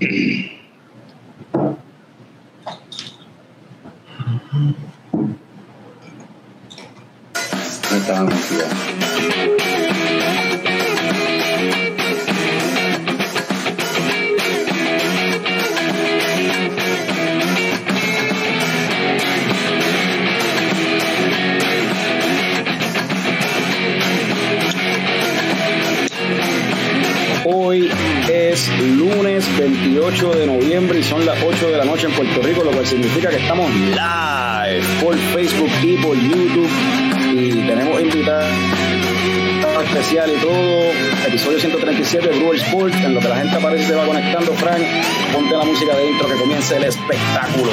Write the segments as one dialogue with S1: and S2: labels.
S1: No estaba
S2: significa que estamos live por Facebook y por YouTube. Y tenemos invitados especial y todo. Episodio 137 de Brewer Sport. En lo que la gente aparece se va conectando, Frank, ponte la música de intro que comience el espectáculo.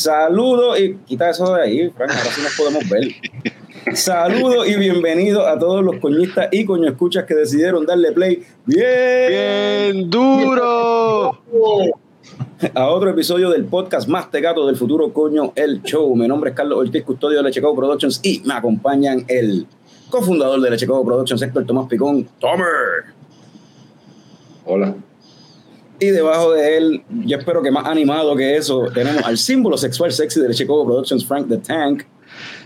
S2: saludos y quita eso de ahí, Frank, ahora sí nos podemos ver. Saludos y bienvenidos a todos los coñistas y coño escuchas que decidieron darle play bien,
S3: Bien duro.
S2: a otro episodio del podcast más tegato del futuro, coño, el show. Mi nombre es Carlos Ortiz, custodio de Lechecoco Productions y me acompañan el cofundador de Lechecoco Productions, Héctor Tomás Picón, Tomer.
S1: Hola.
S2: Y debajo de él, yo espero que más animado que eso, tenemos al símbolo sexual sexy de Lechecoco Productions, Frank the Tank.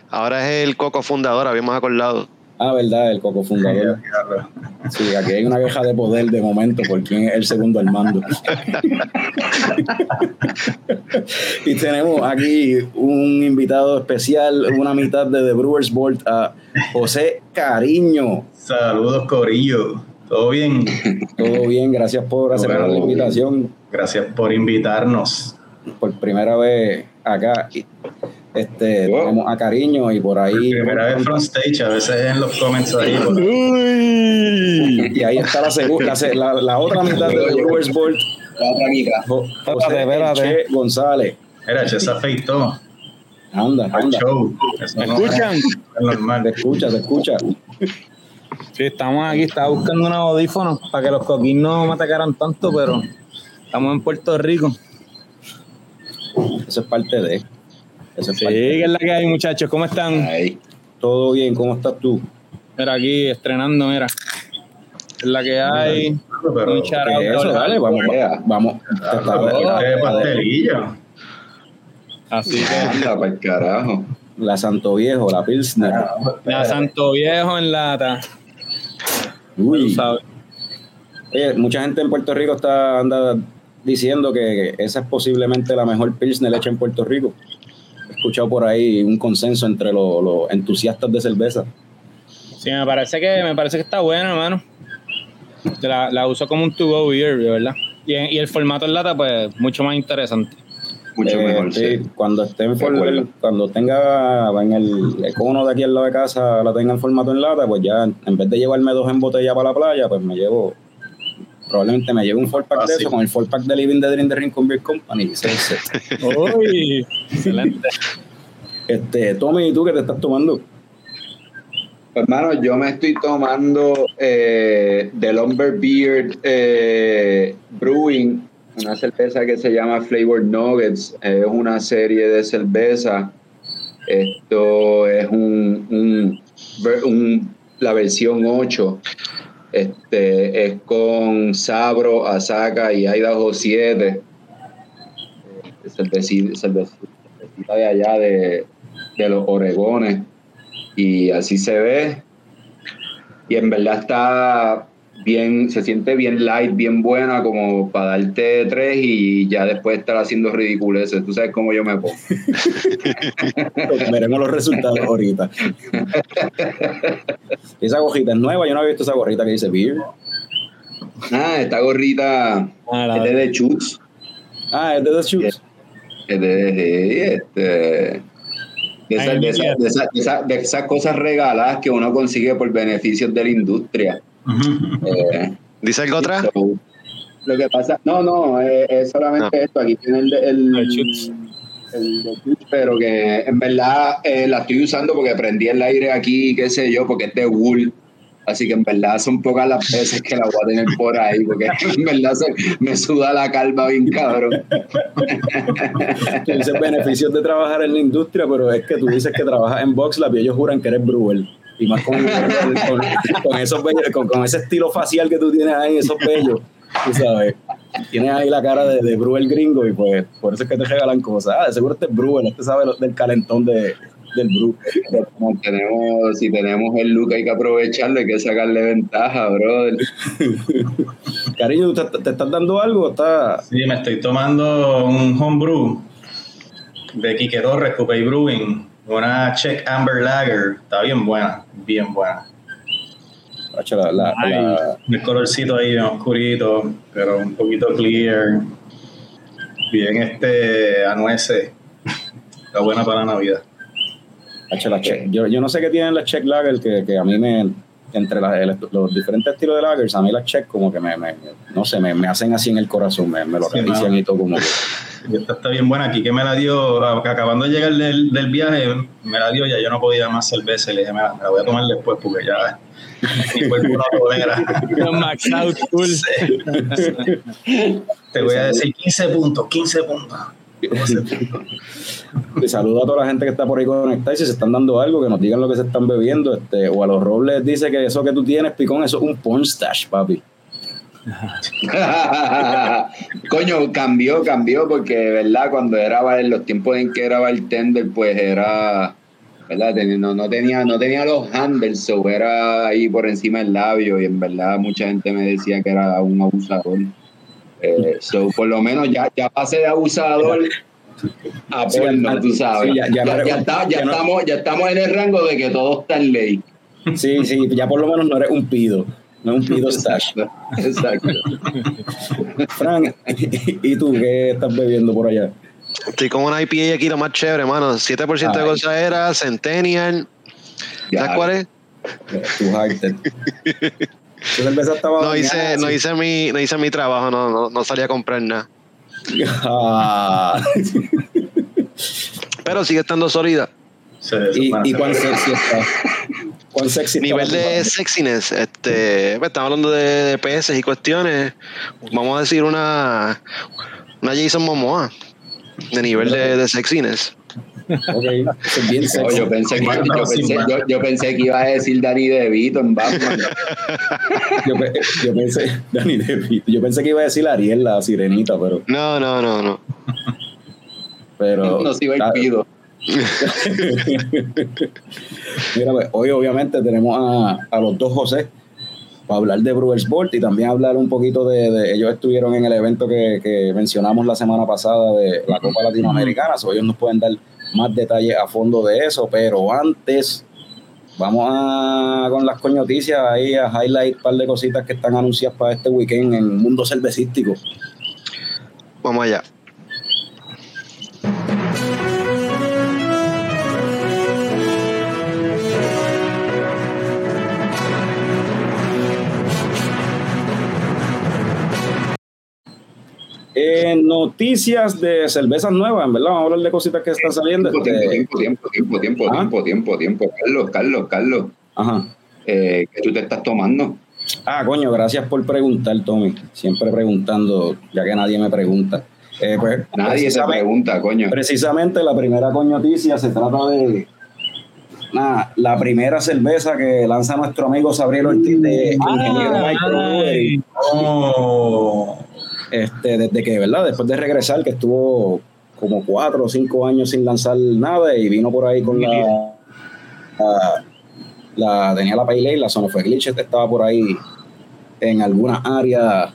S3: Ahora es el coco fundador, habíamos acordado.
S2: Ah, verdad, el coco fundador. Sí, aquí hay una queja de poder de momento por quién es el segundo al mando. y tenemos aquí un invitado especial, una mitad de The Brewers Board, a José Cariño.
S4: Saludos, Corillo. ¿Todo bien?
S2: Todo bien, gracias por aceptar la invitación
S4: Gracias por invitarnos.
S2: por primera vez acá. Este,
S1: Wow.
S2: tenemos a Cariño y por ahí.
S4: Primera vez front stage, a veces en los comments ahí. por-
S2: Y ahí está la, segu- la, otra mitad de Brewers Board,
S1: La otra mitad.
S2: Jo- José
S5: Espérate,
S2: González.
S4: Mira, Che se afeitó
S2: Anda,
S4: al
S2: anda.
S4: show. Eso
S5: ¿Me
S4: no
S5: escuchan?
S4: es
S2: Te
S4: normal.
S2: escucha, te escucha.
S5: Sí, estamos aquí, estaba buscando unos audífonos para que los coquín no me atacaran tanto, pero estamos en Puerto Rico.
S2: Eso es parte de. Eso es
S5: Sí,
S2: parte de.
S5: que es la que hay, muchachos. ¿Cómo están?
S1: Ahí.
S2: Todo bien, ¿cómo estás tú?
S5: Mira, aquí estrenando, mira. Es la que hay.
S4: Pero,
S5: Un shout out,
S2: ¿Qué es eso?
S5: dale.
S2: Dale, vamos, vamos.
S4: De pastelillo.
S5: Así que
S1: Anda, para el carajo.
S2: La Santo Viejo, la Pilsner.
S5: la Santo Viejo en lata.
S2: Uy. Oye, mucha gente en Puerto Rico está anda diciendo que esa es posiblemente la mejor Pilsner hecha en Puerto Rico. He escuchado por ahí un consenso entre los, los entusiastas de cerveza.
S5: Sí, me parece que, me parece que está buena, hermano. La, la uso como un to-go beer, ¿verdad? Y, y el formato en lata, pues, mucho más interesante.
S1: Mucho
S2: Eh,
S1: mejor,
S2: sí. Cuando estén
S1: De
S2: for-
S1: acuerdo.
S2: cuando tenga en el cono de aquí al lado de casa la tenga en formato en lata, pues ya en vez de llevarme dos en botella para la playa, pues me llevo probablemente me llevo un four pack
S4: Ah,
S2: de
S4: sí.
S2: eso con el four pack de Living the Dream de Rincon Beer Company.
S5: Uy, excelente.
S2: Este, Tommy, ¿y tú qué te estás tomando?
S1: Pues, hermano, yo me estoy tomando eh, The Lumberbeard eh, Brewing, una cerveza que se llama Flavor Nuggets. Es una serie de cerveza. Esto es un, un- la versión 8. Este, es con Sabro, Asaka y Idaho 7. Eh, cervecita, cervecita- cervecita de allá de, de los Oregones y así se ve. Y en verdad está, bien, se siente bien light, bien buena, como para darte tres y ya después estar haciendo ridiculeces. Tú sabes cómo yo me pongo.
S2: Veremos los resultados ahorita. esa gorrita es nueva, yo no había visto esa gorrita que dice Beer.
S1: Ah, esta gorrita
S5: Ah,
S1: es de The Chutes.
S2: Ah, es de The Shoes.
S1: Es de, este, de, esas,
S5: Ay,
S1: de, esas, de, esas, de esas- de esas cosas regaladas que uno consigue por beneficios de la industria. Eh,
S3: ¿Dice algo
S1: so, lo que pasa, no, no, eh, es solamente esto. Aquí tiene el, de- el,
S5: El Chutes.
S1: el de Chutes, pero que en verdad eh, la estoy usando porque prendí el aire aquí, qué sé yo, porque es de wool. Así que en verdad son pocas las veces que la voy a tener por ahí, porque en verdad se- me suda la calva bien cabrón.
S2: Que dice beneficios de trabajar en la industria, pero es que tú dices que trabajas en VoxLab y ellos juran que eres brewer. Y más con, con, con esos bellos- con, con ese estilo facial que tú tienes ahí, esos bellos, tú sabes. Tienes ahí la cara de, de brewer gringo y pues por eso es que te regalan cosas. Ah, de seguro este es brewer, este sabe lo- del calentón de, del brew.
S1: Pero como tenemos, si tenemos el look hay que aprovecharlo, hay que sacarle ventaja, brother.
S2: Cariño, ¿tú te, te estás dando algo? o ¿Estás-
S4: Sí, me estoy tomando un homebrew de Quique Torres, Coupé Brewing, una Czech Amber Lager. Está bien buena, bien buena.
S2: La- la-
S5: Ay.
S2: la-
S4: El colorcito ahí bien oscurito, pero un poquito clear. Bien este anuese. Está buena para la Navidad.
S2: Yo, yo no sé qué tienen las Czech Lager que, que a mí me entre las- el- los diferentes estilos de lagers, a mí las Czech como que me, me- no sé, me, me hacen así en el corazón, me, me lo
S4: Sí,
S2: y todo como que
S4: esta está bien buena. Aquí que me la dio, acabando de llegar del, del viaje, me la dio, ya yo no podía más cerveza. Y le dije, "Mira, me la voy a tomar después porque ya mi cuerpo no tolera.
S5: Los Max Out Cool.
S4: Sí. Te voy a decir 15 puntos, 15 puntos.
S2: Saludo a toda la gente que está por ahí conectada y si se están dando algo, que nos digan lo que se están bebiendo. Este, o a los robles dice que eso que tú tienes, picón, eso es un porn stash, papi.
S1: Coño, cambió, cambió, porque, ¿verdad? Cuando era en los tiempos en que era bartender, pues era, ¿verdad? No, no, tenía, no tenía los handles, so era ahí por encima del labio, y en verdad mucha gente me decía que era un abusador. Eh, so, por lo menos ya, ya pasé de abusador a porno, tú sabes.
S2: sí, ya- ya
S1: está- ya
S2: no-
S1: estamos, ya estamos en el rango de que todo está en ley.
S2: Sí, sí, ya por lo menos no eres un pido, no es un pido stash.
S1: Exacto.
S2: Frank, ¿y tú qué estás bebiendo por allá?
S3: Estoy con una IPA aquí, lo más chévere, mano. 7% de
S2: Ay.
S3: gozadera, Centennial. ¿Sabes cuál es?
S2: Tu estaba
S3: No hice, no hice mi, no hice mi trabajo, no, no, no salí a comprar nada.
S2: Ah,
S3: Pero sigue estando sólida.
S4: Sí,
S2: ¿Y, y cuán sexy está? ¿Cuán sexy está
S3: Nivel de sexiness, este, pues, estamos hablando de, de peces y cuestiones. Vamos a decir una, una Jason Momoa de nivel de, de sexiness.
S2: Ok, eso es bien
S1: No, yo, pensé que, yo, pensé, yo, yo pensé que iba a decir Danny DeVito en Batman.
S2: Yo, pe- yo pensé, Dani DeVito, yo pensé que iba a decir Ariel, la sirenita, pero,
S3: No, no, no, no.
S2: pero
S1: No se iba el pido.
S2: Mira, pues, hoy obviamente tenemos a, a los dos José para hablar de Brewer Sport y también hablar un poquito de, de- ellos estuvieron en el evento que, que mencionamos la semana pasada de la Copa Latinoamericana, so ellos nos pueden dar más detalles a fondo de eso, pero antes vamos a con las coñoticias ahí a highlight un par de cositas que están anunciadas para este weekend en Mundo Cervecístico.
S3: Vamos allá.
S2: Eh, noticias de cervezas nuevas, en verdad, vamos a hablar de cositas que están saliendo.
S1: Tiempo,
S2: este,
S1: tiempo, tiempo, tiempo, tiempo,
S2: ¿Ah?
S1: tiempo, tiempo, tiempo. Carlos, Carlos, Carlos,
S2: Ajá.
S1: eh, ¿qué tú te estás tomando?
S2: Ah, coño, gracias por preguntar, Tommy. Siempre preguntando, ya que nadie me pregunta. Eh, pues,
S1: Nadie se pregunta, coño.
S2: precisamente la primera coñoticia se trata de nada, la primera cerveza que lanza nuestro amigo Sabriel Ortiz de Ingeniero
S5: Ah,
S2: Microbrewery.
S4: Oh,
S2: Este, desde que, ¿verdad? Después de regresar, que estuvo como cuatro o cinco años sin lanzar nada y vino por ahí con la. la, la- tenía la Ale, la Son of a Glitch estaba por ahí en algunas áreas,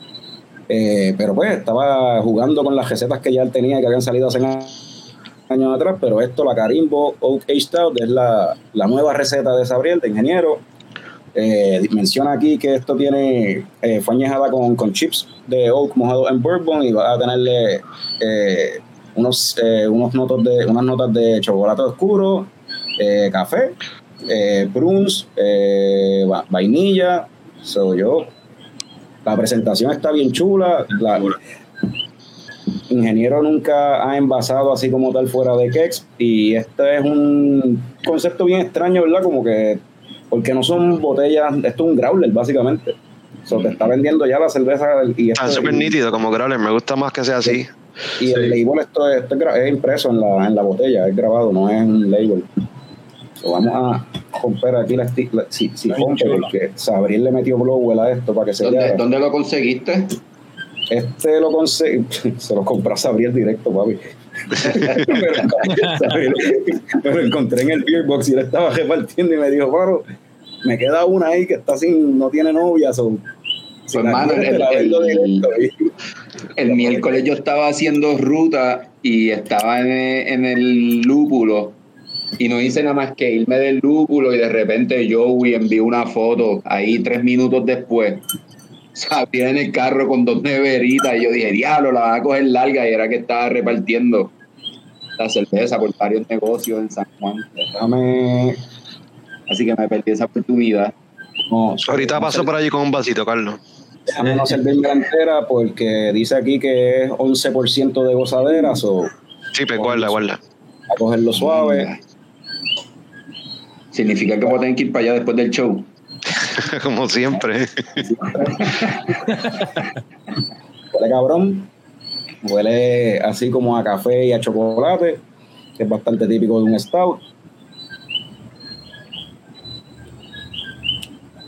S2: eh, pero pues estaba jugando con las recetas que ya él tenía que habían salido hace años atrás, pero esto, la Carimbo Oak Age Stout, es la, la nueva receta de Sabriel, de ingeniero. Eh, menciona aquí que esto tiene, eh, fue añejada con, con chips de oak mojado en bourbon y va a tenerle eh, unos, eh, unos notos de, unas notas de chocolate oscuro, café, prunes, va- vainilla. So yo, la presentación está bien chula. La, ingeniero nunca ha envasado así como tal fuera de Kex y este es un concepto bien extraño, ¿verdad? Como que, porque no son botellas, esto es un growler básicamente. So, te está vendiendo ya la cerveza y esto
S3: Está súper nítido como Growler, me gusta más que sea así.
S2: y el label esto, es- esto es, gra- es impreso en la, en la botella, es grabado, no es un label. So, vamos a romper aquí la, la- si, si rompe, porque Sabriel le metió Blowwell a esto para que se
S1: ¿Dónde,
S2: vea.
S1: dónde lo conseguiste?
S2: Este lo conseguí, se lo compró a Sabriel directo, papi. Me, lo, Sabriel, me lo encontré en el beer box y él estaba repartiendo y me dijo, Paro, me queda una ahí que está sin, no tiene novia, so, si
S1: Pues,
S2: la
S1: mano,
S2: quieres,
S1: el-
S2: te la vendo
S1: el-
S2: directo. Y-
S1: El miércoles yo estaba haciendo ruta y estaba en, en el lúpulo y no hice nada más que irme del lúpulo y de repente Joey envió una foto ahí tres minutos después. Sabía en el carro con dos neveritas y yo dije, diablo, la van a coger larga y era que estaba repartiendo la cerveza por varios negocios en San Juan.
S2: Déjame.
S1: Así que me perdí esa oportunidad.
S2: No,
S3: Ahorita paso por allí con un vasito, Carlos.
S2: Déjame no servirme la entera porque dice aquí que es 11% de gozaderas o
S3: Sí, pues guarda, guarda.
S2: a cogerlo suave.
S1: Significa que voy a tener que ir para allá después del show.
S3: como siempre.
S2: Huele cabrón. Huele así como a café y a chocolate, que es bastante típico de un stout.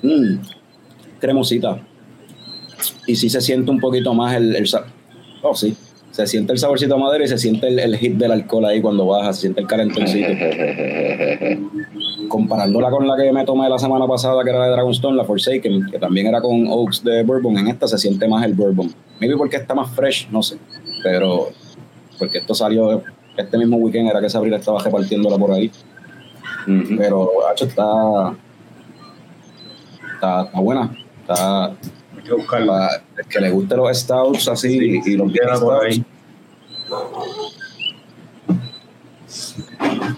S2: Mm, cremosita. Y sí se siente un poquito más el, el Oh, sí. Se siente el saborcito a madera y se siente el, el hit del alcohol ahí cuando baja, se siente el calentoncito. comparándola con la que me tomé la semana pasada, que era la de Dragonstone, la Forsaken, que también era con Oaks de Bourbon, en esta se siente más el Bourbon. Maybe porque está más fresh, no sé. Pero porque esto salió este mismo weekend, era que Sabrina estaba repartiéndola por ahí. Pero, hacho, está, está. Está buena. Está.
S4: Hay que buscarla.
S2: para el que le guste los stouts así y los
S4: Queda por ahí.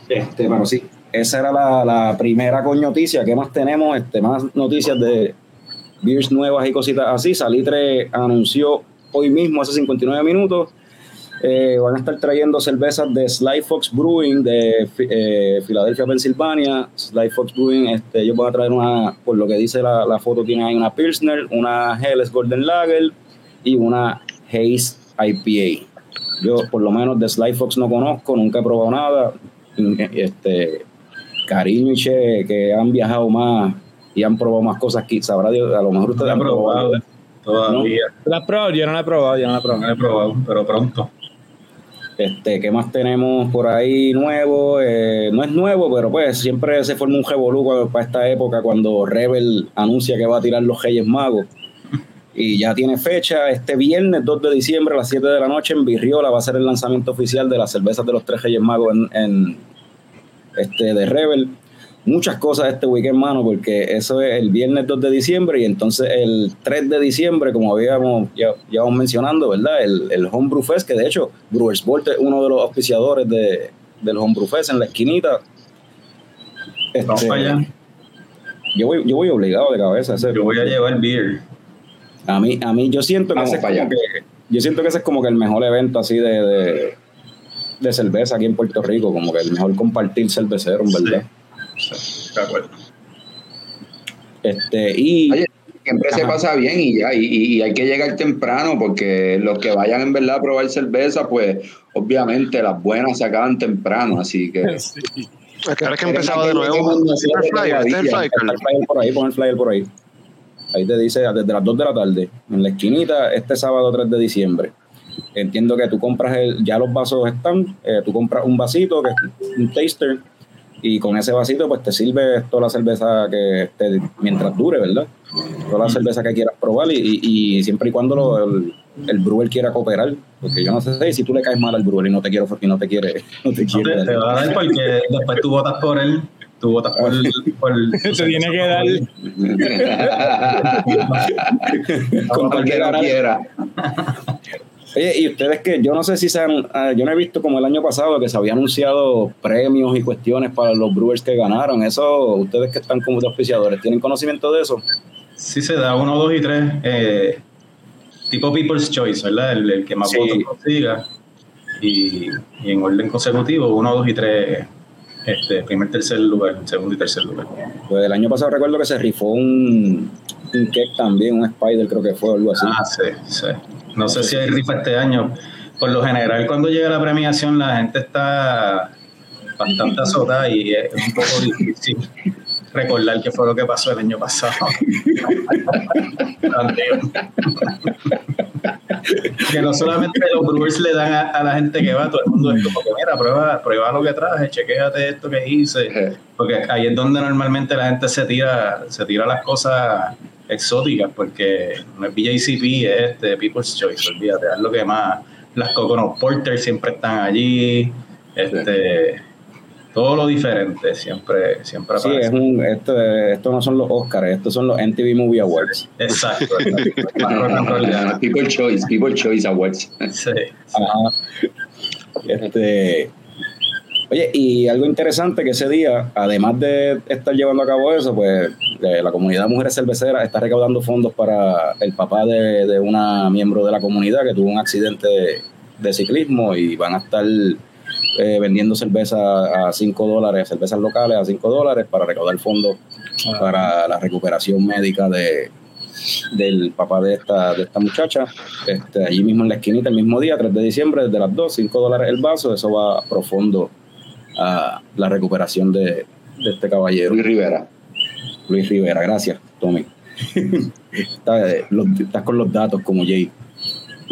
S2: Este, pero sí, esa era la, la primera con noticia. ¿Qué más tenemos? Este, más noticias de beers nuevas y cositas así. Salitre anunció hoy mismo, hace 59 minutos, eh, van a estar trayendo cervezas de Sly Fox Brewing de eh, Filadelfia, Pensilvania. Sly Fox Brewing, este, ellos van a traer una, por lo que dice la, la foto, tiene ahí una Pilsner, una Helles Golden Lager y una Haze IPA. Yo, por lo menos, de Sly Fox no conozco, nunca he probado nada. Este, cariño y Che, que han viajado más y han probado más cosas que sabrá Dios, a lo mejor
S4: No
S2: ustedes
S4: la he
S2: han probado.
S4: probado todavía.
S5: ¿La has probado? Yo no la he probado, yo no la he
S4: No
S5: probado.
S4: la he probado, pero pronto.
S2: Este, ¿qué más tenemos por ahí nuevo? Eh, no es nuevo, pero pues siempre se forma un revolú para esta época cuando Rebel anuncia que va a tirar los Reyes Magos. Y ya tiene fecha, este viernes 2 de diciembre a las 7 de la noche en Virriola va a ser el lanzamiento oficial de las cervezas de los tres Reyes Magos en, en, este, de Rebel. Muchas cosas este weekend, mano, porque eso es el viernes 2 de diciembre y entonces el 3 de diciembre, como habíamos ya, ya vamos mencionando, ¿verdad? El, el Homebrew Fest, que de hecho Brewers Vault es uno de los auspiciadores de, del Homebrew Fest en la esquinita. Este,
S4: Vamos para allá.
S2: yo, voy, yo voy obligado de cabeza. a ese-
S4: Yo voy a llevar beer.
S2: a mí, a mí yo siento que ese es como que yo siento que ese es como que el mejor evento así de, de, de cerveza aquí en Puerto Rico, como que el mejor compartir cervecero, en verdad.
S4: Sí, de acuerdo.
S2: Este, y
S1: Oye, siempre se
S2: Ajá.
S1: pasa bien y ya, y, y- hay que llegar temprano porque los que vayan en verdad a probar cerveza, pues obviamente las buenas se acaban temprano, así que
S3: Ahora es que empezaba de nuevo. Este es el flyer, es
S2: Está el flyer por ahí, pon el flyer por ahí. Ahí te dice desde las 2 de la tarde, en la esquinita, este sábado 3 de diciembre. Entiendo que tú compras el, ya los vasos están, eh, tú compras un vasito que es un taster y con ese vasito pues te sirve toda la cerveza que esté mientras dure, ¿verdad? toda la cerveza que quieras probar y, y, siempre y cuando lo, el, el, brewer quiera cooperar, porque yo no sé si tú le caes mal al brewer y no te quiero y no te quiere, no te quiere.
S4: te, va a dar porque después tú votas por él tú votas por, por
S5: se tiene que dar.
S1: Con cualquiera quiera
S2: Oye, y ustedes que yo no sé si se han, ah, yo no he visto como el año pasado que se había anunciado premios y cuestiones para los Brewers que ganaron. Eso, ustedes que están como auspiciadores, ¿tienen conocimiento de eso?
S4: Sí, se da uno, dos y tres. Eh, tipo People's Choice, ¿verdad? El, que más votos consiga. Y, en orden consecutivo, uno, dos y tres. Este, primer, tercer lugar, segundo y tercer lugar.
S2: Pues el año pasado recuerdo que se rifó un, un cake también, un Spider creo que fue, algo así.
S4: Ah, sí, sí. No sé si hay rifa este año. Por lo general, cuando llega la premiación, la gente está bastante azotada y es un poco difícil recordar qué fue lo que pasó el año pasado. que no solamente los Brewers le dan a, la gente que va, todo el mundo es como que mira, prueba, prueba lo que traje, chequéate esto que hice. Porque ahí es donde normalmente la gente se tira, se tira las cosas exóticas, porque no es BJCP, es este People's Choice, olvídate, es lo que más. Las Coconut Porter siempre están allí, este, todo lo diferente siempre, siempre
S2: Sí, es un, esto, esto no son los Oscars, estos son los MTV Movie Awards.
S4: Exacto.
S1: People Choice, People Choice Awards. Sí.
S2: Este, Oye, y algo interesante que ese día, además de estar llevando a cabo eso, pues la comunidad Mujeres Cerveceras está recaudando fondos para el papá de, una miembro de la comunidad que tuvo un accidente de, ciclismo y van a estar eh, vendiendo cerveza a 5 dólares, cervezas locales a 5 dólares para recaudar fondos ah. para la recuperación médica de, del papá de esta, de esta muchacha. Este, allí mismo en la esquinita, el mismo día, 3 de diciembre, desde las 2, 5 dólares el vaso, eso va profundo a la recuperación de, este caballero.
S1: Luis Rivera.
S2: Luis Rivera, gracias, Tommy. Eh, estás, con los datos como Jay.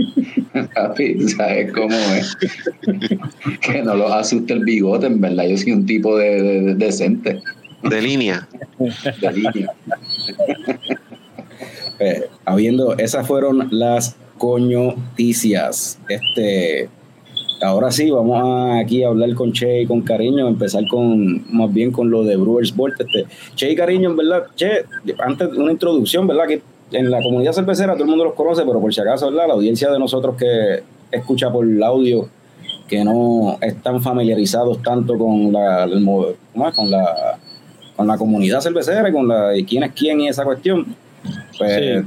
S1: ¿sabes cómo es? que no lo asuste el bigote, en verdad. Yo soy un tipo de, decente.
S3: De línea.
S1: De línea.
S2: Eh, habiendo, esas fueron las coñoticias. Este ahora sí, vamos a, aquí a hablar con Che y con Cariño, empezar con más bien con lo de Brewers Bolt. Este, che y Cariño, en verdad, Che, antes una introducción, ¿verdad? Que en la comunidad cervecera todo el mundo los conoce, pero por si acaso, ¿verdad? La audiencia de nosotros que escucha por el audio, que no están familiarizados tanto con la, con la, con la comunidad cervecera y con la, y quién es quién y esa cuestión. Pues,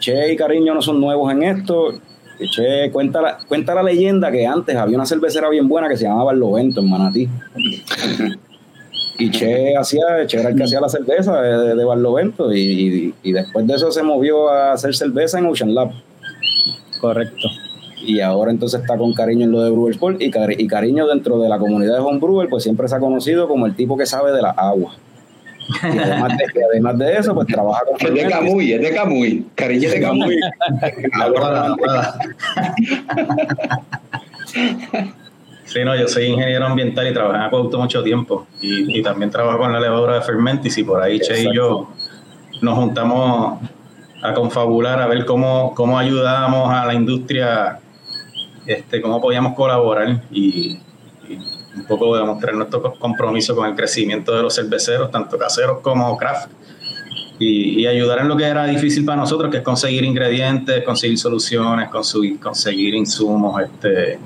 S2: Che y Cariño no son nuevos en esto Che, cuenta la, cuenta la leyenda que antes había una cervecera bien buena que se llamaba Lovento en Manatí. y Che hacía, Che era el que hacía la cerveza de, de Barlovento y, y, después de eso se movió a hacer cerveza en Ocean Lab.
S5: Correcto.
S2: Y ahora entonces está con cariño en lo de Brewersport y, y cariño dentro de la comunidad de Homebrewer, pues siempre se ha conocido como el tipo que sabe de la agua. Y además de, eso, pues trabaja con.
S1: Es de Camuy, es de Camuy. Cariño de Camuy.
S4: Sí, no, yo soy ingeniero ambiental y trabajé en Acueducto mucho tiempo. Y, también trabajo con la levadura de Fermentis y por ahí Che y yo nos juntamos a confabular, a ver cómo, cómo ayudamos a la industria, este, cómo podíamos colaborar. Y un poco demostrar nuestro compromiso con el crecimiento de los cerveceros, tanto caseros como craft, y, ayudar en lo que era difícil para nosotros, que es conseguir ingredientes, conseguir soluciones, conseguir, conseguir insumos, este,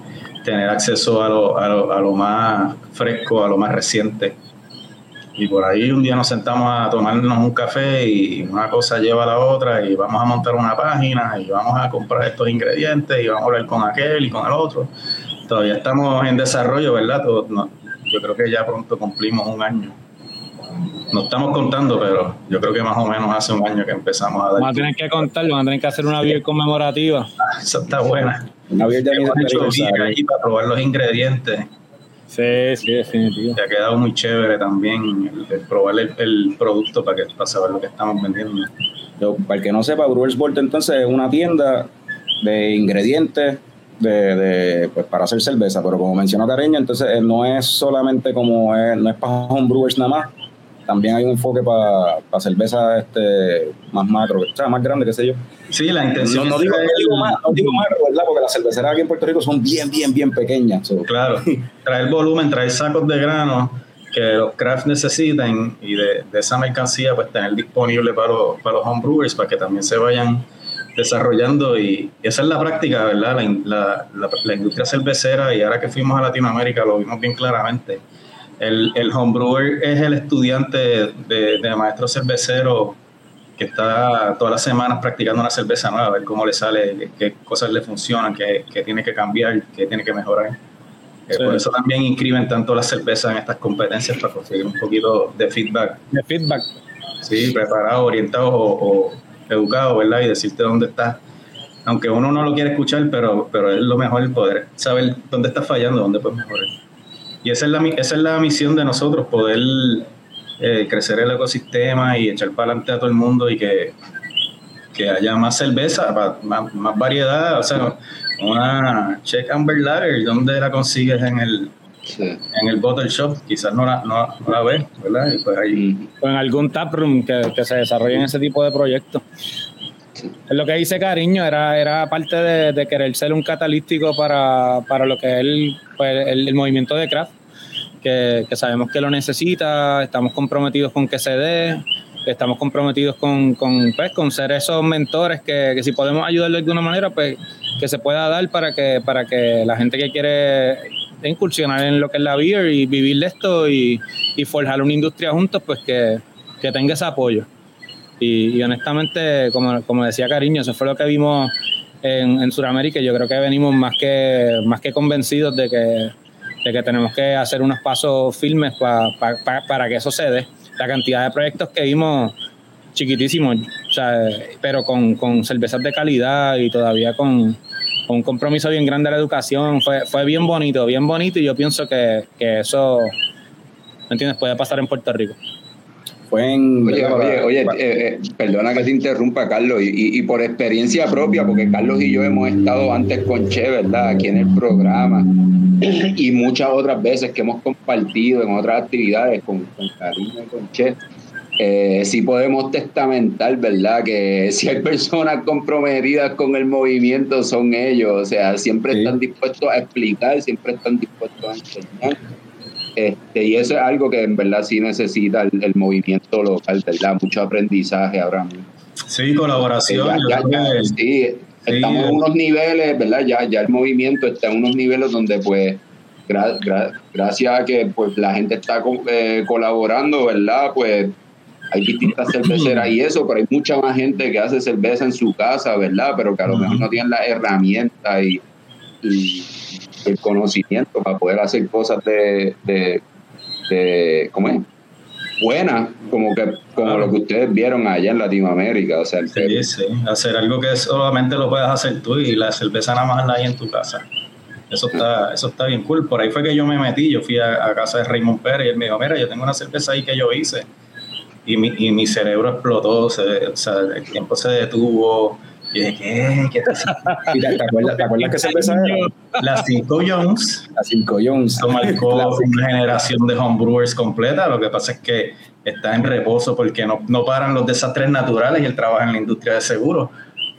S4: tener acceso a lo, a, lo, a lo más fresco, a lo más reciente. Y por ahí un día nos sentamos a tomarnos un café y una cosa lleva a la otra y vamos a montar una página y vamos a comprar estos ingredientes y vamos a hablar con aquel y con el otro todavía estamos en desarrollo, ¿verdad? yo creo que ya pronto cumplimos un año. No estamos contando, pero yo creo que más o menos hace un año que empezamos a dar.
S5: Van a tener que contarlo, van a tener que hacer una beer conmemorativa.
S4: Ah, eso está buena. Una beer de ahí para probar los ingredientes.
S5: Sí, sí, definitivo.
S4: ha quedado muy chévere también el, probar el, producto para, que, para saber lo que estamos vendiendo.
S2: para el que no sepa, Brewers Vault entonces es una tienda de ingredientes de, pues para hacer cerveza, pero como mencionó Careña, entonces eh, no es solamente como, no es para homebrewers nada más, también hay un enfoque para cerveza este, más macro, o sea, más grande, qué sé yo.
S4: Sí, la intención.
S2: No, no digo, más, no digo macro, ¿verdad? Porque las cerveceras aquí en Puerto Rico son bien, bien, bien pequeñas. so.
S4: Claro, traer volumen, traer sacos de grano que los craft necesitan y de, de esa mercancía pues tener disponible para los, para los homebrewers para que también se vayan desarrollando y, y esa es la práctica, ¿verdad? La, la- la- la industria cervecera y ahora que fuimos a Latinoamérica lo vimos bien claramente. El, el homebrewer es el estudiante de, de maestro cervecero que está todas las semanas practicando una cerveza nueva, a ver cómo le sale, qué, cosas le funcionan, qué, qué tiene que cambiar, qué tiene que mejorar. Eh,
S5: Sí.
S4: Por eso también inscriben tanto las cervezas en estas competencias para conseguir un poquito de feedback,
S5: De feedback.
S4: sí, preparado, orientado o, o educado, ¿verdad? Y decirte dónde estás. Aunque uno no lo quiere escuchar, pero, pero es lo mejor el poder saber dónde estás fallando, dónde puedes mejorar. Y esa es la, mi- esa es la misión de nosotros, poder eh, crecer el ecosistema y echar para adelante a todo el mundo y que, que haya más cerveza, pa- más, más variedad. O sea, una Check Amber Lager, ¿dónde la consigues en el,
S1: Sí.
S4: en el bottle shop? Quizás no la, no, no la ves, ¿verdad? Y pues ahí,
S1: Ujú.
S5: O en algún taproom que, que se desarrollen ese tipo de proyectos. Lo que dice Cariño, era, era parte de, querer ser un catalítico para, para lo que es el, pues, el, el movimiento de craft, que, que sabemos que lo necesita, estamos comprometidos con que se dé, estamos comprometidos con, con, pues, con ser esos mentores que, que si podemos ayudarle de alguna manera, pues que se pueda dar para que, para que la gente que quiere incursionar en lo que es la beer y vivir de esto y, y forjar una industria juntos, pues que, que tenga ese apoyo. Y, honestamente, como, como decía Cariño, eso fue lo que vimos en, en Sudamérica. Yo creo que venimos más que, más que convencidos de que, de que tenemos que hacer unos pasos firmes pa- pa- pa- para que eso se dé. La cantidad de proyectos que vimos chiquitísimos, o sea, pero con, con cervezas de calidad y todavía con, con un compromiso bien grande a la educación. Fue, fue bien bonito, bien bonito y yo pienso que, que eso, ¿me entiendes? Puede pasar en Puerto Rico.
S2: Fue en.
S1: Oye, oye, oye, eh, eh, perdona que te interrumpa, Carlos, y, y- y por experiencia propia, porque Carlos y yo hemos estado antes con Che, ¿verdad? Aquí en el programa, y muchas otras veces que hemos compartido en otras actividades con, con Cariño y con Che. Eh, sí podemos testamentar, ¿verdad? Que si hay personas comprometidas con el movimiento son ellos, o sea, siempre
S2: Sí.
S1: están dispuestos a explicar, siempre están dispuestos a enseñar. Este, y eso es algo que en verdad sí necesita el, el movimiento local, ¿verdad? Mucho aprendizaje ahora mismo.
S4: sí, colaboración.
S1: Ya-
S4: yo
S1: ya-
S4: creo
S1: ya,
S4: que-
S1: sí, estamos en unos niveles, ¿verdad? Ya, ya el movimiento está en unos niveles donde pues gra- gra- gracias a que pues la gente está co- eh, colaborando, ¿verdad? Pues hay distintas cerveceras y eso, pero hay mucha más gente que hace cerveza en su casa, ¿verdad? Pero que a lo mejor no tienen las herramientas y, y el conocimiento para poder hacer cosas de, de, de ¿cómo es? Buenas, como que como
S4: Claro.
S1: lo que ustedes vieron allá en Latinoamérica, o sea, el
S4: Sí, sí, hacer algo que solamente lo puedas hacer tú y la cerveza nada más la hay en tu casa. Eso está, eso está bien cool. Por ahí fue que yo me metí, yo fui a, a casa de Raymond Pérez y él me dijo, mira, yo tengo una cerveza ahí que yo hice. Y mi, y mi cerebro explotó, se- o sea, el tiempo se detuvo. Y dije, ¿qué? ¿Qué te
S2: ¿Y ¿Te, te acuerdas, ¿Te acuerdas qué cerveza era?
S4: La Cinco Jones
S2: La Cinco Jones.
S4: Eso marcó una generación de homebrewers completa. Lo que pasa es que está en reposo porque no, no paran los desastres naturales y él trabaja en la industria de seguros.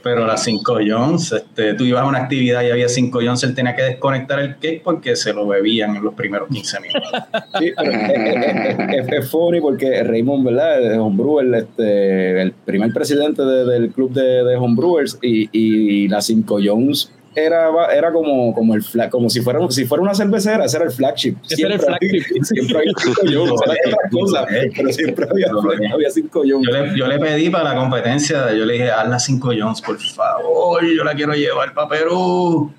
S4: Pero las 5 Jones, este, tú ibas a una actividad y había 5 Jones, él tenía que desconectar el cake porque se lo bebían en los primeros 15 minutos.
S2: Sí, es, es- es- es funny porque Raymond, ¿verdad? De Homebrewer, este, el primer presidente de- del club de, Homebrewers y, y la Cinco Jones era, era como, como el flag, como si fuera, si fuera una cervecera, ese era el flagship.
S5: Ese era el
S2: Siempre había-
S5: flagship.
S2: Siempre había Cinco otra cosa, pero siempre había, había Cinco Jones.
S4: Yo le, yo le pedí para la competencia, yo le dije, haz las 5 Jones, por favor, yo la quiero llevar para Perú.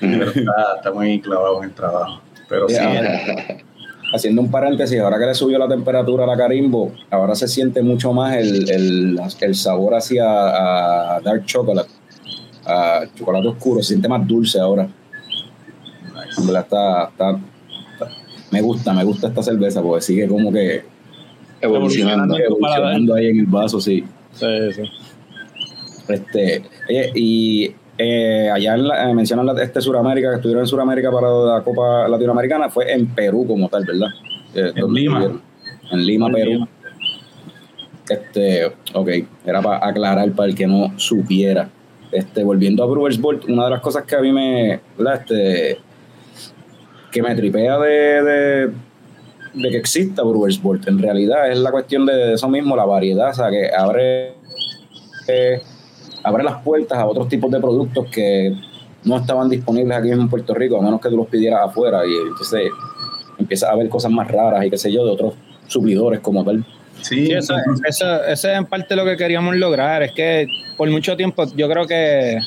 S4: Pero está, está muy clavado en el trabajo. Pero sí.
S2: Haciendo un paréntesis, ahora que le subió la temperatura a la Carimbo, ahora se siente mucho más el, el, el sabor hacia a dark chocolate, a chocolate oscuro, se siente más dulce ahora. Verdad está, está- está- me gusta, me gusta esta cerveza porque sigue como que
S1: evolucionando.
S2: evolucionando ahí en el vaso, sí.
S5: Sí, sí.
S2: Este, y eh, allá en la- eh, mencionan la- este Suramérica, que estuvieron en Suramérica para la Copa Latinoamericana, fue en Perú como tal, ¿verdad? Eh,
S4: En Lima.
S2: En Lima,
S5: En
S2: Perú.
S5: Lima.
S2: este, ok, era para aclarar para el que no supiera. Este, volviendo a Brewers Bolt, una de las cosas que a mí me, Este, que me tripea de, de, que exista Brewers Bolt, en realidad es la cuestión de eso mismo, la variedad, o sea, que abre, eh, abre las puertas a otros tipos de productos que no estaban disponibles aquí en Puerto Rico, a menos que tú los pidieras afuera, y entonces empiezas a ver cosas más raras y qué sé yo, de otros suplidores como tal.
S5: Sí, eso, eso, es en parte lo que queríamos lograr. Es que por mucho tiempo yo creo que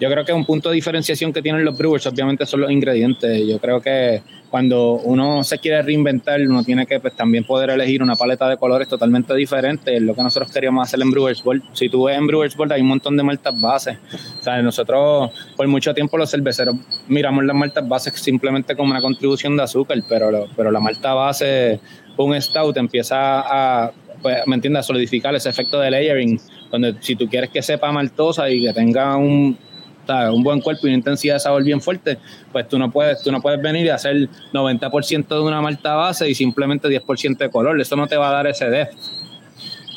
S5: yo creo que un punto de diferenciación que tienen los brewers obviamente son los ingredientes. Yo creo que cuando uno se quiere reinventar, uno tiene que pues, también poder elegir una paleta de colores totalmente diferente. Es lo que nosotros queríamos hacer en Brewers World. Si tú ves en Brewers World hay un montón de maltas bases. O sea, nosotros por mucho tiempo los cerveceros miramos las maltas bases simplemente como una contribución de azúcar, pero, pero la malta base un stout empieza a, pues, ¿me entiendes?, a solidificar ese efecto de layering, donde si tú quieres que sepa maltosa y que tenga un, un buen cuerpo y una intensidad de sabor bien fuerte, pues tú no puedes, tú no puedes venir y hacer 90% de una malta base y simplemente 10% de color, eso no te va a dar ese depth.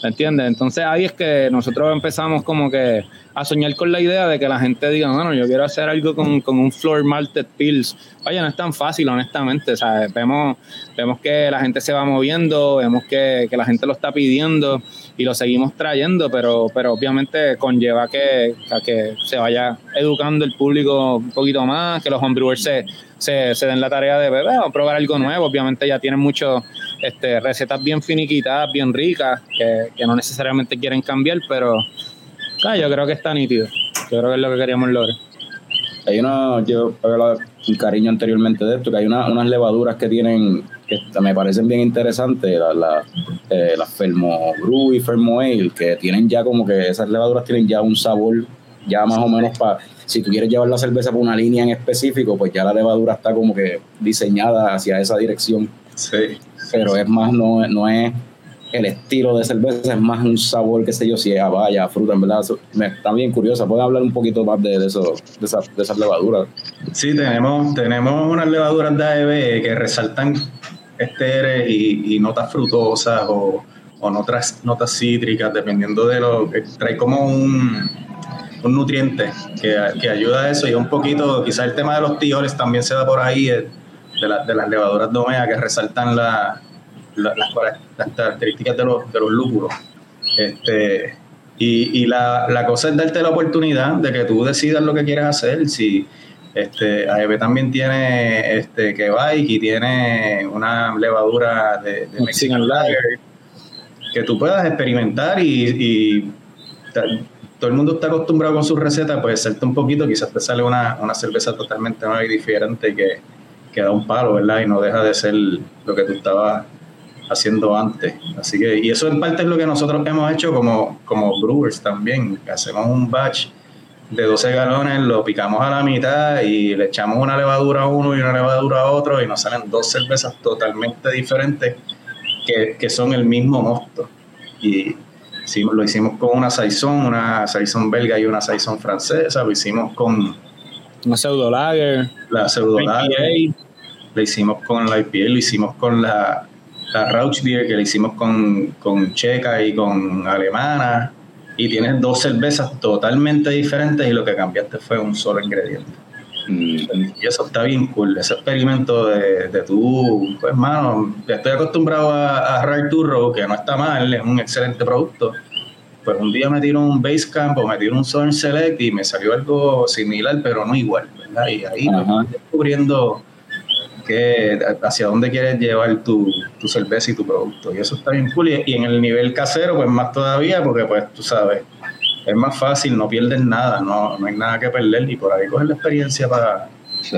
S5: ¿Me entiendes? Entonces ahí es que nosotros empezamos como que a soñar con la idea de que la gente diga, bueno, yo quiero hacer algo con, con un floor malted pills. Vaya, no es tan fácil, honestamente. Vemos, vemos que la gente se va moviendo, vemos que, que, la gente lo está pidiendo y lo seguimos trayendo, pero, pero obviamente conlleva que, que se vaya educando el público un poquito más, que los homebrewers se, se, se den la tarea de beber o probar algo nuevo. Obviamente ya tienen muchas este, recetas bien finiquitadas, bien ricas, que, que no necesariamente quieren cambiar, pero Ah, yo creo que está nítido. Yo creo que es lo que queríamos lograr.
S2: Hay una, yo he hablado un cariño anteriormente de esto, que hay unas levaduras que tienen, que me parecen bien interesantes, las la, eh, Fermo Brew y Fermo Ale, que tienen ya como que esas levaduras tienen ya un sabor ya más o menos para, si tú quieres llevar la cerveza por una línea en específico, pues ya la levadura está como que diseñada hacia esa dirección.
S4: Sí.
S2: Pero es más, no, no es el estilo de cerveza es más un sabor, qué sé yo, si es a vaya, fruta, en verdad. Me, está bien curiosa. ¿Pueden hablar un poquito más de, eso, de, esas levaduras?
S4: Sí, tenemos, tenemos unas levaduras de AEB que resaltan esteres y, notas frutosas o, notas, notas cítricas, dependiendo de lo que trae como un, un nutriente que, que, ayuda a eso y un poquito, quizás el tema de los tioles también se da por ahí, de, de las levaduras domea que resaltan la las, características de los, de los lúpulos. Este, y, y la, la, cosa es darte la oportunidad de que tú decidas lo que quieres hacer. Si este, AEB también tiene este, Bike y tiene una levadura de, de Mexican Lager que tú puedas experimentar y, y todo el mundo está acostumbrado con su receta, pues hacerte un poquito, quizás te sale una, una cerveza totalmente nueva y diferente que, que da un palo, ¿verdad? Y no deja de ser lo que tú estabas haciendo antes. Así que, y eso en parte es lo que nosotros hemos hecho como, como brewers también. Hacemos un batch de 12 galones, lo picamos a la mitad y le echamos una levadura a uno y una levadura a otro y nos salen dos cervezas totalmente diferentes que, que son el mismo mosto. Y lo hicimos con una saison, una saison belga y una saison francesa, lo hicimos con...
S5: Una pseudo lager.
S4: La pseudo lager. Lo hicimos con la IPA, lo hicimos con la la Rauch Beer que le hicimos con, con checa y con alemana y tienes dos cervezas totalmente diferentes y lo que cambiaste fue un solo ingrediente. Mm. Y eso está bien cool, ese experimento de, de tú, pues mano, estoy acostumbrado a, a Rare Turro, que no está mal, es un excelente producto. Pues un día me tiro un Basecamp o me tiro un Southern Select y me salió algo similar, pero no igual, ¿verdad? Y ahí estoy descubriendo hacia dónde quieres llevar tu, cerveza y tu producto. Y eso está bien cool. Y, en el nivel casero, pues más todavía, porque pues tú sabes, es más fácil, no pierdes nada, no, no hay nada que perder y por ahí coger la experiencia para...
S5: Sí.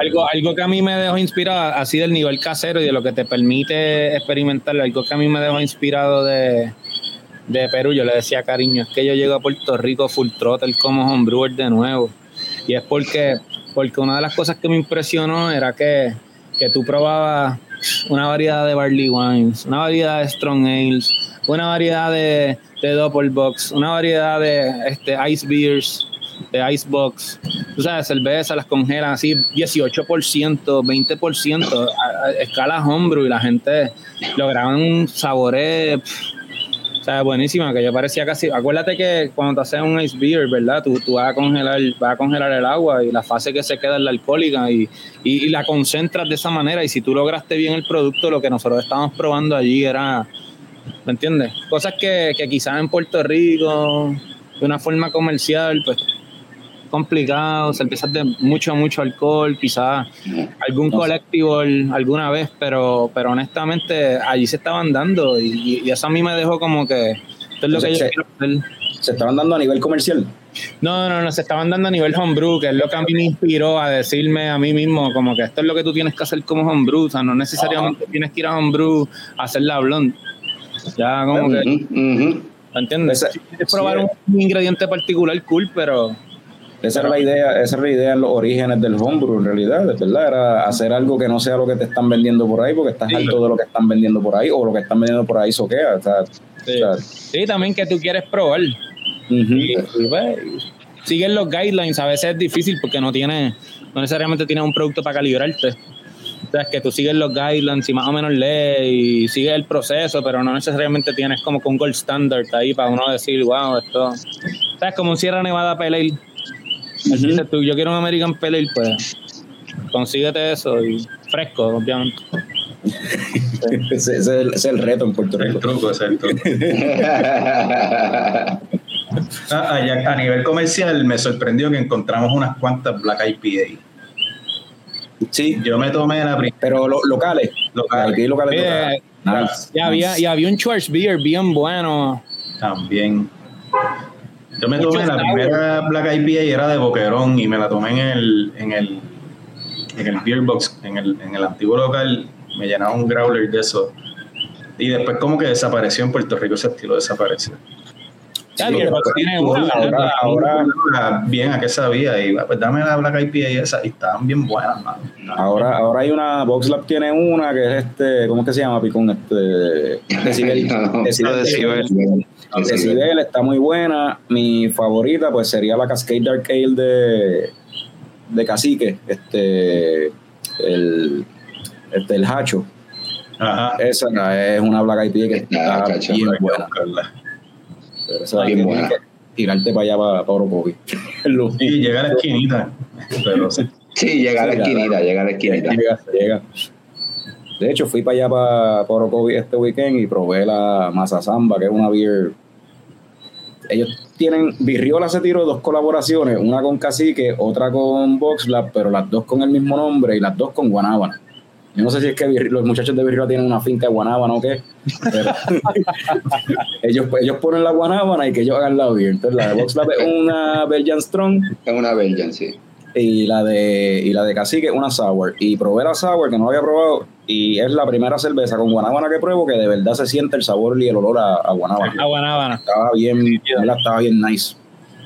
S5: Algo, algo que a mí me dejó inspirado, así del nivel casero y de lo que te permite experimentar, algo que a mí me dejó inspirado de, de Perú, yo le decía cariño, es que yo llego a Puerto Rico full throttle como homebrewer de nuevo. Y es porque porque una de las cosas que me impresionó era que, que tú probabas una variedad de barley wines, una variedad de strong ales, una variedad de, de box, una variedad de este, ice beers, de Icebox. Tú sabes, cerveza las congelan así 18%, 20%, a, a escala homebrew y la gente lograban sabores o sea, buenísima, que yo parecía casi. Acuérdate que cuando te haces un ice beer, ¿verdad? Tú, tú vas, a congelar, vas a congelar el agua y la fase que se queda es la alcohólica y, y, la concentras de esa manera. Y si tú lograste bien el producto, lo que nosotros estábamos probando allí era. ¿Me entiendes? Cosas que, que quizás en Puerto Rico, de una forma comercial, pues complicado, cervezas de mucho, mucho alcohol, quizás algún colectivo alguna vez, pero, pero honestamente allí se estaban dando y, eso a mí me dejó como que esto es lo que
S2: se,
S5: yo
S2: quiero ¿Se estaban dando a nivel comercial?
S5: No, no, no, se estaban dando a nivel homebrew, que es lo que a mí me inspiró a decirme a mí mismo, como que esto es lo que tú tienes que hacer como homebrew, o sea, no necesariamente tienes que ir a homebrew a hacer la blonde. Ya, como que. ¿Me entiendes? Es probar un ingrediente particular cool, pero
S2: esa era la idea, esa era la idea en los orígenes del homebrew, en realidad, ¿verdad? Era hacer algo que no sea lo que te están vendiendo por ahí, porque estás alto de lo que están vendiendo por ahí, o lo que están vendiendo por ahí soquea.
S5: sí. también que tú quieres probar. Pues, siguen los guidelines, a veces es difícil porque no tiene, no necesariamente tienes un producto para calibrarte. O sea, es que tú sigues los guidelines y más o menos lees y sigues el proceso, pero no necesariamente tienes como que un gold standard ahí para uno decir, wow, esto. O sea, es como un Sierra Nevada Pale tú, yo quiero un American Pale pues consíguete eso y fresco, obviamente.
S2: ese, es el, reto en Puerto Rico.
S4: El truco, exacto. Ah, a, nivel comercial me sorprendió que encontramos unas cuantas Black IPA.
S2: Sí.
S4: Yo me tomé la primera.
S2: Pero locales.
S4: Locales.
S5: locales, Y, había, y había un Schwarzbier bien bueno.
S4: También. Yo me tomé la primera Black IPA y era de Boquerón y me la tomé en el, en el, en el Beer Box, en el, en el antiguo local. Me llenaba un growler de eso. Y después como que desapareció en Puerto Rico, ese estilo desapareció. ahora, bien a qué sabía y pues dame la Black IPA y esa y estaban bien buenas
S2: ahora ahora hay una Box Lab tiene una que es este ¿cómo es que se llama Picón? este Decibel, Decibel, Decibel está muy buena. Mi favorita, pues sería la Cascade Dark Ale de, de Cacique, este, el, este, el Hacho. Ajá. Esa es una Black IPA que está bien buena. Pero esa bien buena. Que tirarte para allá para, para Orocovi.
S4: y llega a la esquinita. Pero,
S1: sí. llega a la esquinita, llega a la esquinita. Llega, llega.
S2: De hecho, fui para allá para, para Orocovi este weekend y probé la Masa Samba, que es una beer ellos tienen, Virriola se tiró dos colaboraciones, una con Cacique, otra con Boxlab, pero las dos con el mismo nombre y las dos con Guanábana. Yo no sé si es que los muchachos de Virriola tienen una finca de Guanábana o qué, pero ellos, ellos ponen la Guanábana y que ellos hagan la beer. Entonces la de Boxlab es una Belgian Strong.
S1: Es una Belgian, sí
S2: y la de y la de cacique una sour y probé la sour que no había probado y es la primera cerveza con guanábana que pruebo que de verdad se siente el sabor y el olor a, a guanábana.
S5: A guanábana.
S2: Estaba bien estaba bien nice.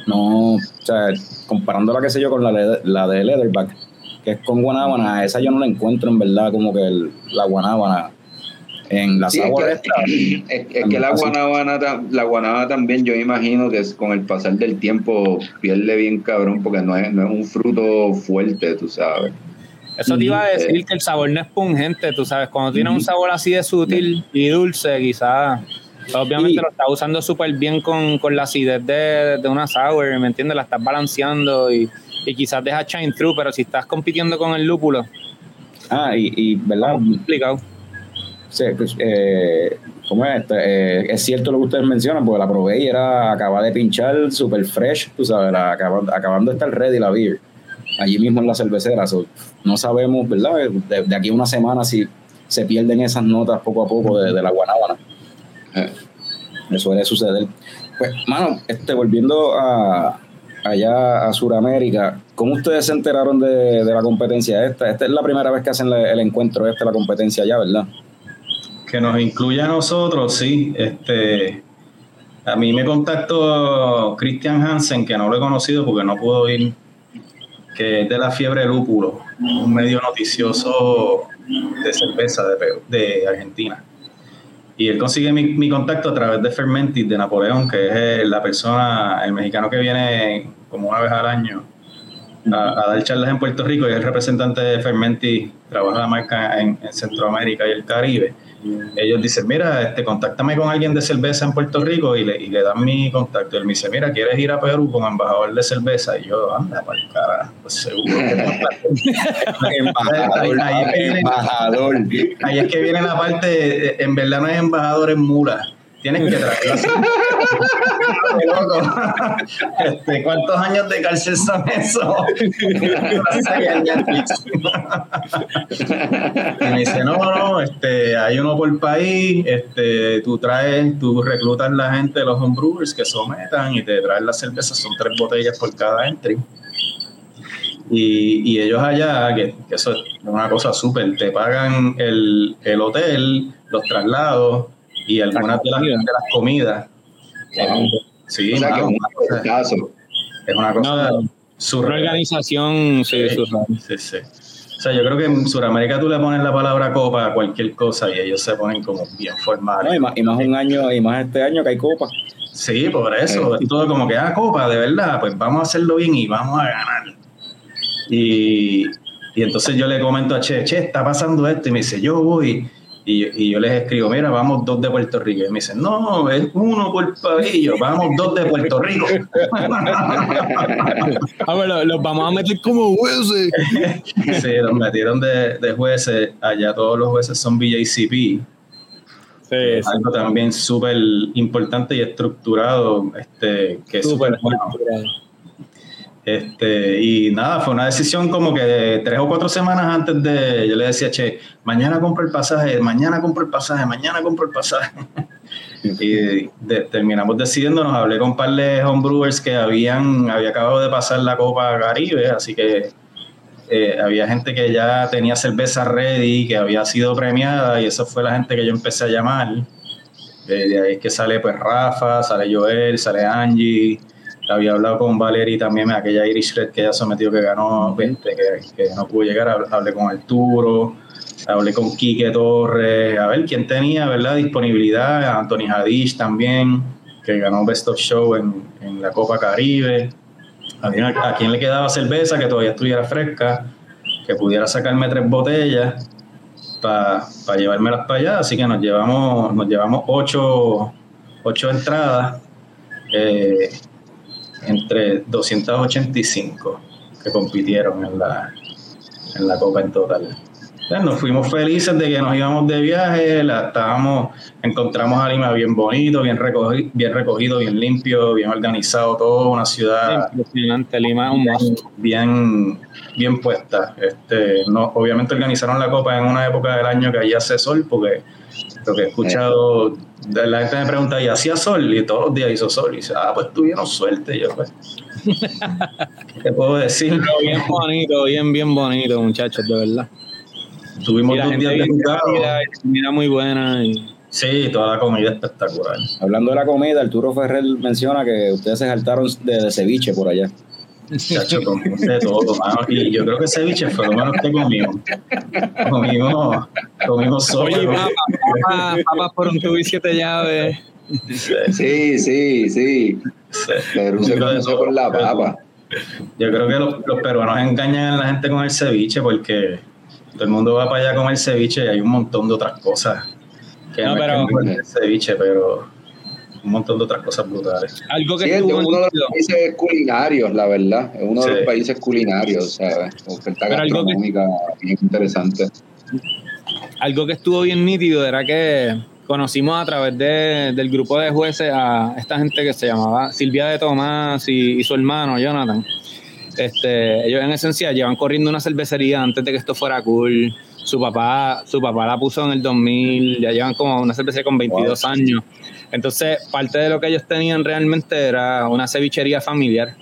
S2: No o sea comparando la que sé yo con la, la de leatherback que es con guanábana esa yo no la encuentro en verdad como que la guanábana en la sí,
S1: es que, es, que la guanábana, la guanábana también yo imagino que es, con el pasar del tiempo pierde bien cabrón porque no es, no es un fruto fuerte, tú sabes.
S5: Eso te iba a decir que el sabor no es pungente, tú sabes, cuando tiene un sabor así de sutil y dulce, quizás, obviamente lo estás usando súper bien con, con, la acidez de, de, una sour, ¿me entiendes? La estás balanceando y, y quizás deja shine through, pero si estás compitiendo con el lúpulo.
S2: Ah, y, y ¿verdad?
S5: Complicado.
S2: Sí, pues, eh, ¿cómo es? Eh, es cierto lo que ustedes mencionan, porque la probé y era acaba de pinchar super fresh, tú sabes, acabando, acabando de estar ready la beer, allí mismo en la cervecera. no sabemos, ¿verdad? De, aquí a una semana si se pierden esas notas poco a poco de, la guanábana. Eh, me suele suceder. Pues, mano, este, volviendo a, allá a Sudamérica, ¿cómo ustedes se enteraron de, la competencia esta? Esta es la primera vez que hacen el encuentro este, la competencia allá, ¿verdad?
S4: que nos incluya a nosotros, sí. Este, a mí me contactó Christian Hansen, que no lo he conocido porque no puedo ir, que es de la fiebre lúpulo, un medio noticioso de cerveza de, de Argentina. Y él consigue mi, mi contacto a través de Fermentis de Napoleón, que es eh, la persona, el mexicano que viene como una vez al año a, dar charlas en Puerto Rico y es el representante de Fermenti, trabaja la marca en, Centroamérica y el Caribe. Ellos dicen, mira, este, contáctame con alguien de cerveza en Puerto Rico y le, y le dan mi contacto. Él me dice, mira, ¿quieres ir a Perú con embajador de cerveza? Y yo, anda, para el cara, pues seguro
S1: embajador, embajador.
S4: Ahí es que viene la parte, en verdad no es embajador, es mula Tienes que traerla. este, ¿Cuántos años de cárcel son eso? y me dice, no, no, este, hay uno por país, este, tú traes, tú reclutas la gente los homebrewers que sometan y te traes las cervezas, son tres botellas por cada entry. Y, y, ellos allá, que, eso es una cosa súper, te pagan el, el hotel, los traslados, y algunas de las, de las comidas. Sí, es, una cosa, es una cosa.
S5: Una organización, sí, sí,
S4: sí, O sea, yo creo que en Sudamérica tú le pones la palabra copa a cualquier cosa y ellos se ponen como bien formales.
S2: y, más, un año, y más este año que hay copa.
S4: Sí, por eso. Es todo como que, ah, copa, de verdad, pues vamos a hacerlo bien y vamos a ganar. Y, y entonces yo le comento a Che, Che, está pasando esto. Y me dice, yo voy y, yo les escribo, mira, vamos dos de Puerto Rico. Y me dicen, no, es uno por pabillo, vamos dos de Puerto Rico.
S5: a ver, los, vamos a meter como jueces.
S4: sí, los metieron de, de, jueces. Allá todos los jueces son BJCP. Sí, algo también súper importante y estructurado. Este, que súper estructurado. Este, y nada, fue una decisión como que tres o cuatro semanas antes de, yo le decía, che, mañana compro el pasaje, mañana compro el pasaje, mañana compro el pasaje. y terminamos decidiéndonos, hablé con un par de homebrewers que habían, había acabado de pasar la Copa Caribe, así que eh, había gente que ya tenía cerveza ready, que había sido premiada, y eso fue la gente que yo empecé a llamar. De ahí es que sale pues Rafa, sale Joel, sale Angie, había hablado con Valerie también, aquella Irish Red que ella sometió que ganó, 20, que, no pudo llegar, hablé con Arturo, hablé con Quique Torres, a ver quién tenía, ¿verdad? Disponibilidad, Anthony Hadish también, que ganó Best of Show en, en la Copa Caribe, a, a quién le quedaba cerveza que todavía estuviera fresca, que pudiera sacarme tres botellas para llevármelas para allá, así que nos llevamos, nos llevamos ocho, ocho entradas. Eh, entre 285 que compitieron en la, en la Copa en total. nos fuimos felices de que nos íbamos de viaje, la, estábamos, encontramos a Lima bien bonito, bien recogido, bien recogido, bien limpio, bien organizado, todo una ciudad
S5: impresionante, Lima un
S4: bien, bien puesta. Este, no, obviamente organizaron la copa en una época del año que allá hace sol, porque lo que he escuchado la gente me pregunta, ¿y hacía sol? Y todos los días hizo sol. Y dice, ah, pues tuvieron suerte. yo, pues, ¿qué puedo decir?
S5: bien bonito, bien, bien bonito, muchachos, de verdad.
S4: Tuvimos dos días de
S5: comida, comida muy buena.
S4: Sí, toda la comida espectacular.
S2: Hablando de la comida, Arturo Ferrer menciona que ustedes se saltaron de ceviche por allá.
S4: Chacho, comimos de todo, mano. Y yo creo que ese ceviche fue lo menos que comimos. Comimos, comimos solo. Oye,
S5: papas por un tubo y siete llaves.
S1: Sí, sí, sí. Perú se comenzó con la papa.
S4: Yo creo que los, los, peruanos engañan a la gente con el ceviche porque todo el mundo va para allá con el ceviche y hay un montón de otras cosas que no, pero, el ceviche, pero un montón de otras cosas brutales.
S5: Algo que
S1: sí, es uno de los países culinarios, la verdad. Es uno de los países culinarios, ¿sabes? Oferta gastronómica bien interesante.
S5: Algo que estuvo bien nítido era que conocimos a través de, del grupo de jueces a esta gente que se llamaba Silvia de Tomás y, su hermano Jonathan. Este, ellos en esencia llevan corriendo una cervecería antes de que esto fuera cool. Su papá, su papá la puso en el 2000, ya llevan como una cervecería con 22 años. Entonces, parte de lo que ellos tenían realmente era una cevichería familiar.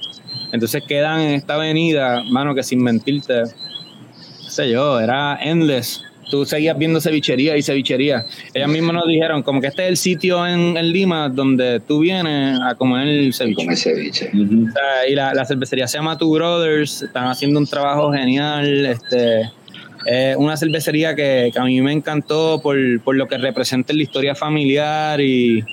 S5: Entonces quedan en esta avenida, mano, que sin mentirte, no sé yo, era endless. Tú seguías viendo cevichería y cevichería. Ellas mismas nos dijeron, como que este es el sitio en, Lima donde tú vienes a comer ceviche.
S1: Comer ceviche.
S5: y la, la, cervecería se llama Two Brothers, están haciendo un trabajo genial. Este, es una cervecería que, a mí me encantó por, lo que representa en la historia familiar y,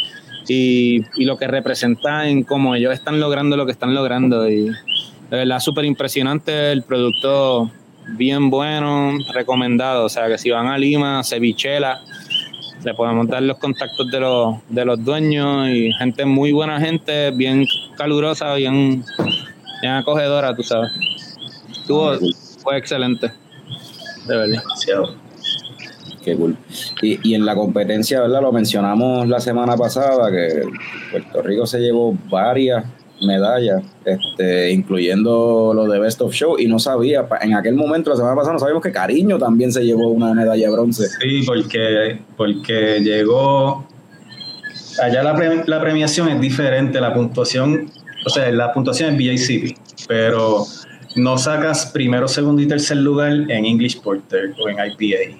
S5: y, lo que representa en cómo ellos están logrando lo que están logrando. Y de verdad, súper impresionante el producto, bien bueno, recomendado. O sea, que si van a Lima, cevichela, le podemos dar los contactos de los, de los dueños y gente muy buena gente, bien calurosa, bien, bien acogedora, tú sabes. Estuvo, fue excelente. De verdad. Demasiado.
S2: Qué cool. Y, y, en la competencia, ¿verdad? Lo mencionamos la semana pasada, que Puerto Rico se llevó varias medallas, este, incluyendo lo de Best of Show, y no sabía, en aquel momento, la semana pasada, no sabíamos que Cariño también se llevó una medalla de bronce.
S4: Sí, porque, porque llegó, allá la, la premiación es diferente, la puntuación, o sea, la puntuación es BACP, pero no sacas primero, segundo y tercer lugar en English Porter o en IPA.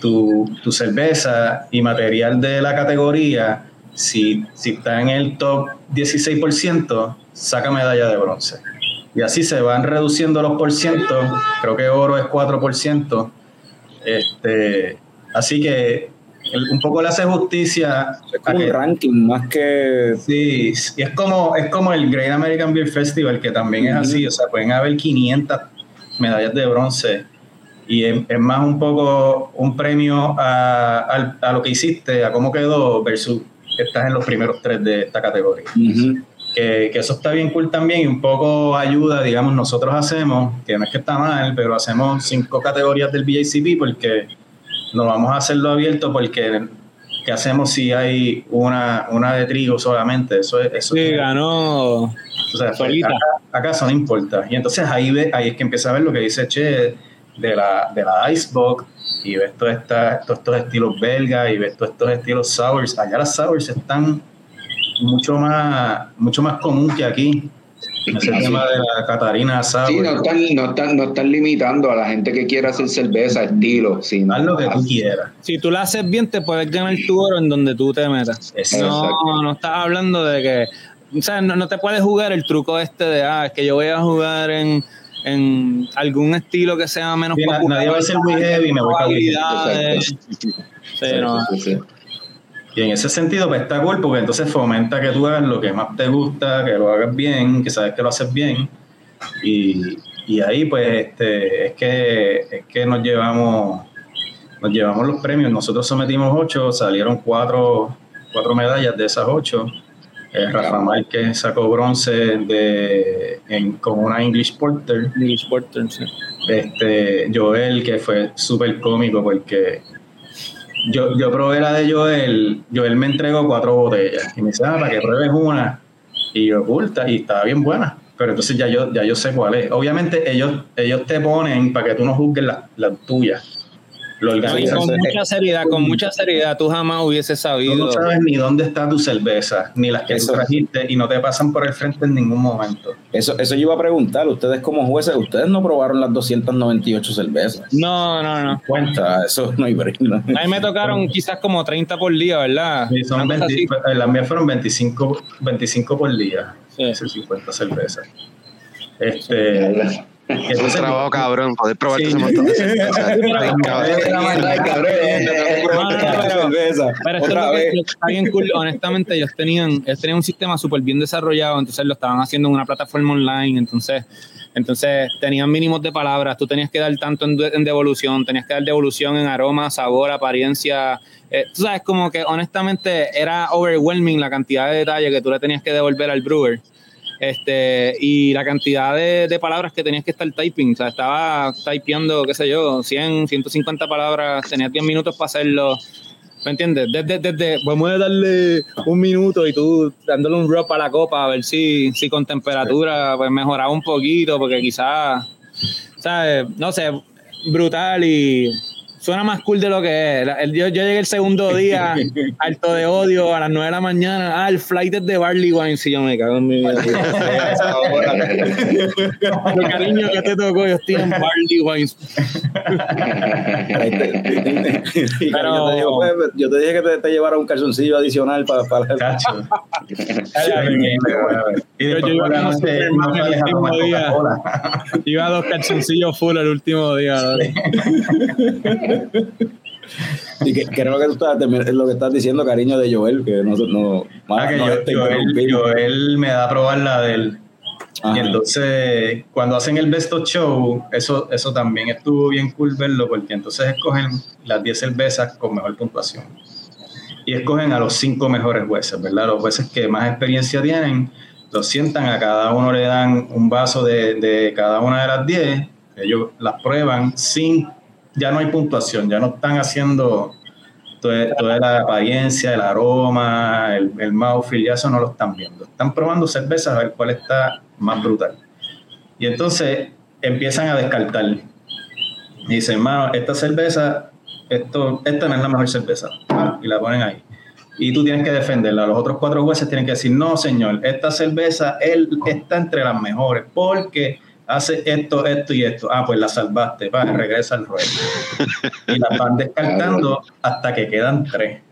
S4: Tu, tu cerveza y material de la categoría si, si está en el top 16%, saca medalla de bronce. Y así se van reduciendo los porcientos, creo que oro es 4%. Este, así que un poco le hace justicia.
S2: Es como un ranking más que.
S4: Sí, y es como, es como el Great American Beer Festival, que también es así, o sea, pueden haber 500 medallas de bronce. Y es, más un poco un premio a, a, lo que hiciste, a cómo quedó, versus estás en los primeros tres de esta categoría. que, que, eso está bien cool también y un poco ayuda, digamos, nosotros hacemos, que no es que está mal, pero hacemos cinco categorías del BACP porque no vamos a hacerlo abierto porque ¿qué hacemos si hay una, una de trigo solamente? Eso es... Eso
S5: sí, ganó. O
S4: sea, solita. Acá, eso no importa. Y entonces ahí, ve, ahí es que empieza a ver lo que dice Che de la, de la Icebox y ves todos estos estilos belgas y ves todos estos estilos sours. Allá las sours están mucho más, mucho más común que aquí. Ese tema de la Catarina Sour.
S1: Sí, no están, no, están, no están limitando a la gente que quiera hacer cerveza, estilo. Sino
S4: Haz lo que tú quieras.
S5: Si tú la haces bien, te puedes ganar tu oro en donde tú te metas. No, no estás hablando de que. O sea, no, no te puedes jugar el truco este de, ah, es que yo voy a jugar en en algún estilo que sea menos
S4: popular. Nadie va a ser muy heavy, me voy a sí, Y en ese sentido, pues está cool porque entonces fomenta que tú hagas lo que más te gusta, que lo hagas bien, que sabes que lo haces bien. Y, y ahí, pues, este, es que, es que nos llevamos nos llevamos los premios. Nosotros sometimos ocho, salieron cuatro, cuatro medallas de esas ocho eh, Rafa Márquez sacó bronce de, con una English Porter.
S5: English Porter, sí.
S4: Este, Joel, que fue súper cómico porque yo, yo probé la de Joel, Joel me entregó cuatro botellas y me dice, ah, para que pruebes una. Y yo, oculta, y estaba bien buena. Pero entonces ya yo, ya yo sé cuál es. Obviamente ellos, ellos te ponen para que tú no juzgues las la tuyas
S5: con mucha seriedad, con mucha seriedad, tú jamás hubieses sabido.
S4: Tú no sabes ni dónde está tu cerveza, ni las que tú trajiste, y no te pasan por el frente en ningún momento.
S2: Eso, eso yo iba a preguntar, ustedes como jueces, ustedes no probaron las 298 cervezas.
S5: No, no, no.
S2: Cuenta, eso no hay
S5: A mí me tocaron quizás como 30 por día, ¿verdad?
S4: Sí, son 20, las mías fueron 25, 25 por día. Sí. 50 cervezas. Este.
S3: Es un trabajo cabrón, poder probar ese montón de cerveza.
S5: Pero está bien cool. Honestamente, ellos tenían, ellos tenían un sistema súper bien desarrollado, entonces lo estaban haciendo en una plataforma online, entonces entonces tenían mínimos de palabras, tú tenías que dar tanto en, devolución, tenías que dar devolución en aroma, sabor, apariencia. Eh, tú sabes, como que honestamente era overwhelming la cantidad de detalle que tú le tenías que devolver al brewer. Este, y la cantidad de, palabras que tenías que estar typing, o sea, estaba typeando, qué sé yo, 100, 150 palabras, tenía 10 minutos para hacerlo. ¿Me entiendes? Desde, desde, vamos a darle un minuto y tú dándole un drop a la copa a ver si, si con temperatura pues mejoraba un poquito, porque quizás, ¿sabes? No sé, brutal y suena más cool de lo que es. yo, yo, llegué el segundo día alto de odio a las 9 de la mañana. Ah, el flight es de Barley Wine. Si yo me cago en mi vida. el cariño que te tocó, yo estoy en Barley Wines.
S2: Pero, yo, te dije que te, te llevara un calzoncillo adicional para, para el cacho.
S5: Iba a dos calzoncillos full el último día.
S2: Y que, creo que tú estás, lo que estás diciendo, cariño, de Joel, que no, no,
S4: ah, que yo, Joel, me da a probar la del y entonces, cuando hacen el Best of Show, eso, eso también estuvo bien cool verlo, porque entonces escogen las 10 cervezas con mejor puntuación. Y escogen a los 5 mejores jueces, ¿verdad? Los jueces que más experiencia tienen, los sientan, a cada uno le dan un vaso de, de cada una de las 10, ellos las prueban sin, ya no hay puntuación, ya no están haciendo toda, toda la apariencia, el aroma, el, el mouthfeel, ya eso no lo están viendo. Están probando cervezas a ver cuál está más brutal. Y entonces empiezan a descartar. Dicen, hermano, esta cerveza, esto, esta no es la mejor cerveza. Y la ponen ahí. Y tú tienes que defenderla. Los otros cuatro jueces tienen que decir, no, señor, esta cerveza él está entre las mejores porque hace esto, esto y esto. Ah, pues la salvaste, va, regresa al ruedo. y la van descartando hasta que quedan tres.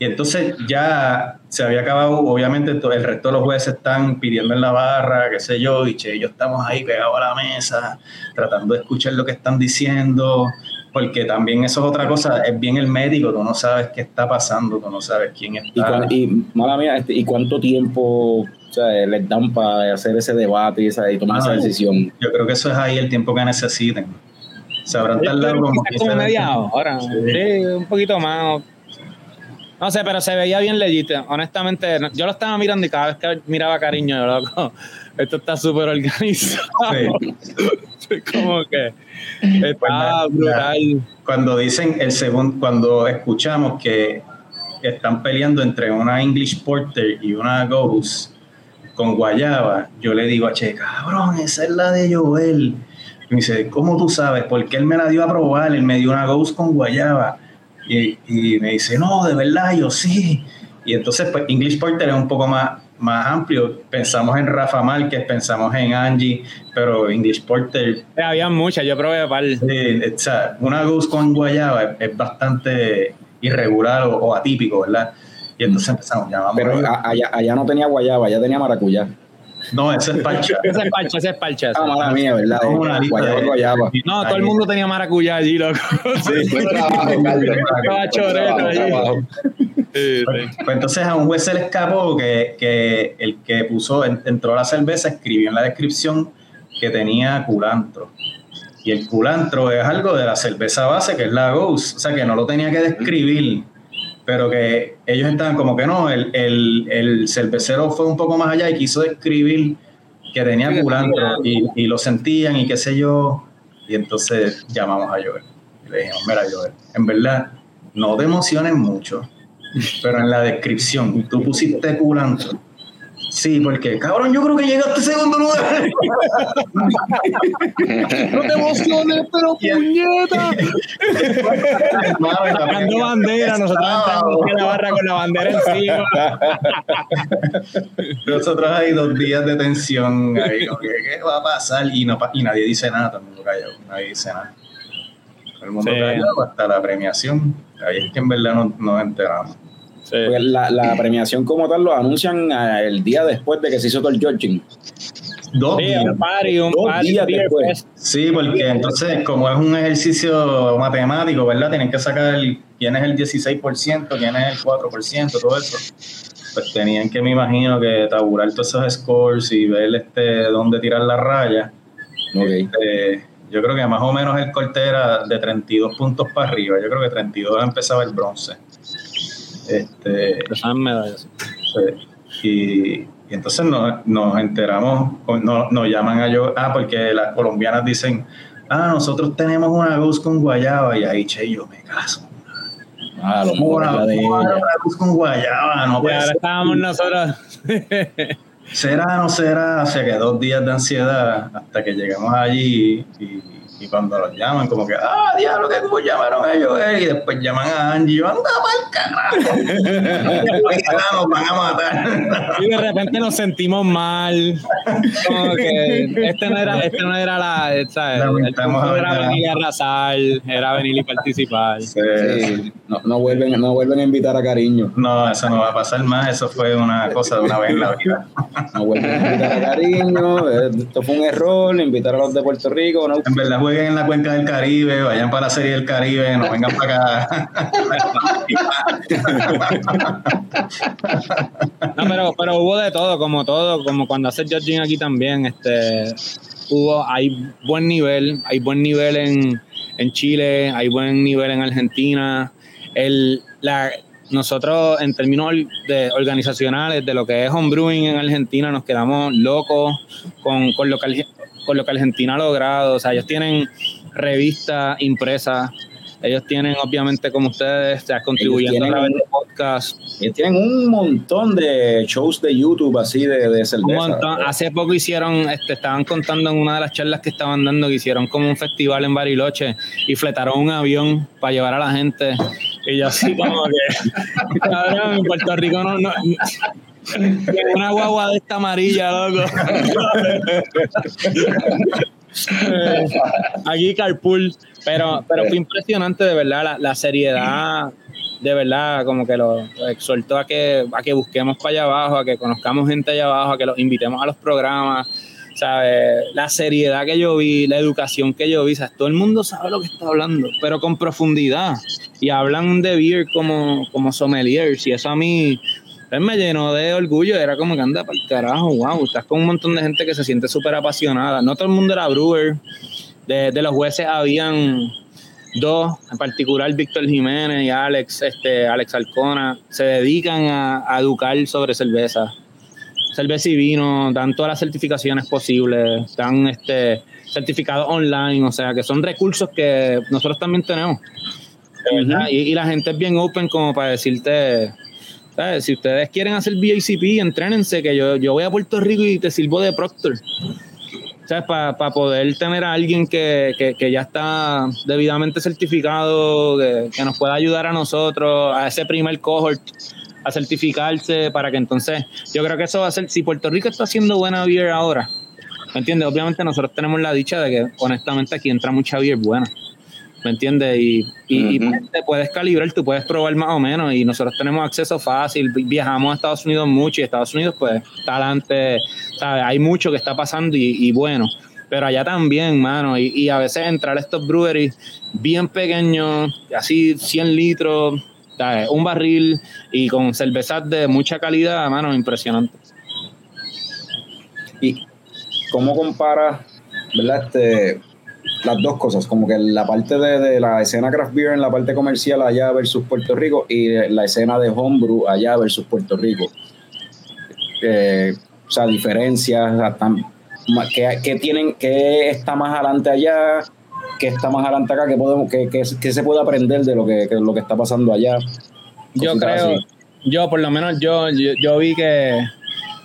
S4: Y entonces ya se había acabado, obviamente el resto de los jueces están pidiendo en la barra, qué sé yo, y che, yo estamos ahí pegados a la mesa, tratando de escuchar lo que están diciendo, porque también eso es otra cosa, es bien el médico, tú no sabes qué está pasando, tú no sabes quién está.
S2: Y, y mala mía, este, ¿y cuánto tiempo les dan para hacer ese debate y, tomar esa decisión?
S4: Yo creo que eso es ahí el tiempo que necesiten. Se habrán tardado
S5: como, como media hora, sí, un poquito más no sé, pero se veía bien legítimo. Honestamente, yo lo estaba mirando y cada vez que miraba cariño, yo loco, esto está súper organizado. Sí. Como que está
S4: pues brutal. Cuando dicen el segundo, cuando escuchamos que están peleando entre una English Porter y una Ghost con Guayaba, yo le digo a Che, cabrón, esa es la de Joel. Y me dice, ¿cómo tú sabes? Porque él me la dio a probar, él me dio una Ghost con Guayaba y, me dice, no, de verdad, yo sí. Y entonces, pues, English Porter es un poco más, más amplio. Pensamos en Rafa Márquez, pensamos en Angie, pero English Porter.
S5: Eh, había muchas, yo probé par.
S4: Sí, o sea, una Goose con Guayaba es, bastante irregular o, atípico, ¿verdad? Y entonces empezamos,
S2: ya Pero allá, allá no tenía Guayaba, allá tenía maracuyá.
S4: No, ese es parcha.
S5: ese es parcha, ese es parcha.
S2: Ah, mala mía, ¿verdad?
S5: Guayaba, guayaba. No, todo el mundo tenía maracuyá allí, loco. Sí, fue trabajo,
S4: pues, pues entonces a un juez se le escapó que, que el que puso, entró a la cerveza, escribió en la descripción que tenía culantro. Y el culantro es algo de la cerveza base, que es la Ghost. O sea, que no lo tenía que describir pero que ellos estaban como que no, el, el, el cervecero fue un poco más allá y quiso describir que tenía culantro y, y, lo sentían y qué sé yo, y entonces llamamos a Joel. Y le dijimos, mira Joel, en verdad, no te emociones mucho, pero en la descripción tú pusiste culantro Sí, porque, cabrón, yo creo que llegaste segundo lugar.
S5: no te emociones, pero puñeta. Sacando bandera, nosotros entramos en la barra con la bandera encima.
S4: nosotros hay dos días de tensión ahí, ¿qué va a pasar? Y, no, y nadie dice nada, todo el mundo callado, nadie dice nada. el mundo callado hasta la premiación. Ahí es que en verdad nos, nos enteramos.
S2: La, premiación como tal lo anuncian eh, el día después de que se hizo todo el judging.
S4: Dos días. después. Sí, porque entonces, como es un ejercicio matemático, ¿verdad? Tienen que sacar quién es el 16%, quién es el 4%, todo eso. Pues tenían que, me imagino, que tabular todos esos scores y ver este dónde tirar la raya. Este, yo creo que más o menos el corte era de 32 puntos para arriba. Yo creo que 32 empezaba el bronce. Este, y, entonces nos, enteramos, nos, llaman a yo, ah, porque las colombianas dicen, ah, nosotros tenemos una luz con guayaba, y ahí, che, yo me caso. Ah, lo una, de una luz con guayaba, no
S5: ahora estábamos nosotros.
S4: ¿Será o no será? O sea que dos días de ansiedad hasta que llegamos allí y Y cuando los llaman, como que, ah, diablo, que como llamaron ellos, eh", y después llaman a Angie, yo, anda pa'l carajo. nos van a matar.
S5: y de repente nos sentimos mal. Como que este no era, este no era la, ¿sabes? El punto era venir a arrasar, era venir y participar.
S2: Sí. No, no, vuelven, no vuelven a invitar a cariño.
S4: No, eso no va a pasar más, eso fue una cosa de una vez en la vida.
S2: No vuelven a invitar a cariño, eh, esto fue un error, invitar a los de Puerto Rico. No.
S4: En verdad jueguen en la cuenca del Caribe, vayan para la serie del Caribe, no vengan para acá.
S5: no, pero, pero hubo de todo, como todo, como cuando hace judging aquí también, este hubo, hay buen nivel, hay buen nivel en, en Chile, hay buen nivel en Argentina. El, la, nosotros en términos de organizacionales de lo que es homebrewing en Argentina nos quedamos locos con, con, lo, que, con lo que Argentina ha logrado. O sea, ellos tienen revistas impresas, ellos tienen obviamente como ustedes, o sea, contribuyendo a través de podcast.
S2: Ellos tienen un montón de shows de YouTube así de, de cerveza.
S5: Hace poco hicieron, este, estaban contando en una de las charlas que estaban dando que hicieron como un festival en Bariloche y fletaron un avión para llevar a la gente y yo así como que, cabrón, en Puerto Rico no, no, una guagua de esta amarilla, loco. Aquí carpool, pero, pero fue impresionante de verdad la, la seriedad, de verdad, como que lo, exhortó a que, a que busquemos para allá abajo, a que conozcamos gente allá abajo, a que los invitemos a los programas, ¿sabes? La seriedad que yo vi, la educación que yo vi, ¿sabes? Todo el mundo sabe lo que está hablando, pero con profundidad. Y hablan de beer como, como sommeliers, y eso a mí él me llenó de orgullo, era como que anda para el carajo, wow, estás con un montón de gente que se siente súper apasionada. No todo el mundo era brewer, de, de los jueces habían dos, en particular Víctor Jiménez y Alex, este, Alex Alcona, se dedican a, a educar sobre cerveza cerveza y vino, dan todas las certificaciones posibles, están este, certificados online, o sea que son recursos que nosotros también tenemos. y, la gente es bien open como para decirte, ¿sabes? si ustedes quieren hacer BACP, entrénense, que yo, yo voy a Puerto Rico y te sirvo de proctor. Para poder tener a alguien que, que, ya está debidamente certificado, que, que nos pueda ayudar a nosotros, a ese primer cohort a certificarse para que entonces, yo creo que eso va a ser, si Puerto Rico está haciendo buena beer ahora, ¿me entiendes? Obviamente nosotros tenemos la dicha de que honestamente aquí entra mucha beer buena, ¿me entiendes? Y, y, te puedes calibrar, tú puedes probar más o menos y nosotros tenemos acceso fácil, viajamos a Estados Unidos mucho y Estados Unidos pues está adelante, ¿sabes? Hay mucho que está pasando y, y bueno pero allá también, mano, y, y, a veces entrar a estos breweries bien pequeños, así 100 litros, un barril y con cervezas de mucha calidad, mano, impresionante.
S2: ¿Y cómo compara, verdad, este, las dos cosas? Como que la parte de, la escena craft beer en la parte comercial allá versus Puerto Rico y la escena de homebrew allá versus Puerto Rico. Eh, o sea, diferencias, ¿qué, tienen, qué está más adelante allá? que está más adelante acá, que podemos, que, que, se puede aprender de lo que, lo que está pasando allá.
S5: Yo creo, yo por lo menos yo, yo, vi que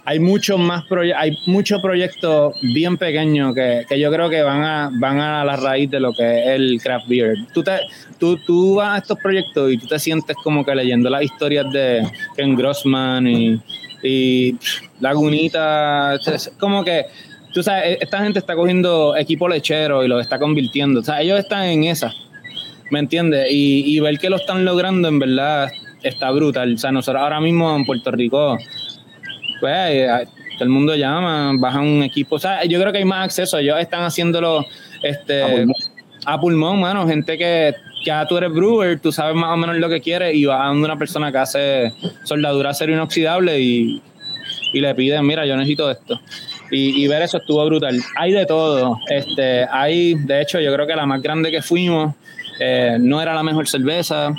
S5: hay muchos más hay muchos proyectos bien pequeños que, que, yo creo que van a, van a la raíz de lo que es el craft beer. Tú, te, tú, tú vas a estos proyectos y tú te sientes como que leyendo las historias de Ken Grossman y, y Lagunita, como que tú sabes, e, esta gente está cogiendo equipo lechero y lo está convirtiendo. O sea, ellos están en esa, ¿me entiendes? Y, ver que lo están logrando, en verdad, está brutal. O sea, nosotros ahora mismo en Puerto Rico, pues, eh, todo el mundo llama, baja un equipo. O sea, yo creo que hay más acceso. Ellos están haciéndolo este, a pulmón, mano. Gente que ya tú eres brewer, tú sabes más o menos lo que quieres y vas a una persona que hace soldadura acero inoxidable y, y le piden, mira, yo necesito esto y, ver eso estuvo brutal. Hay de todo. Este, hay, de hecho, yo creo que la más grande que fuimos eh, no era la mejor cerveza.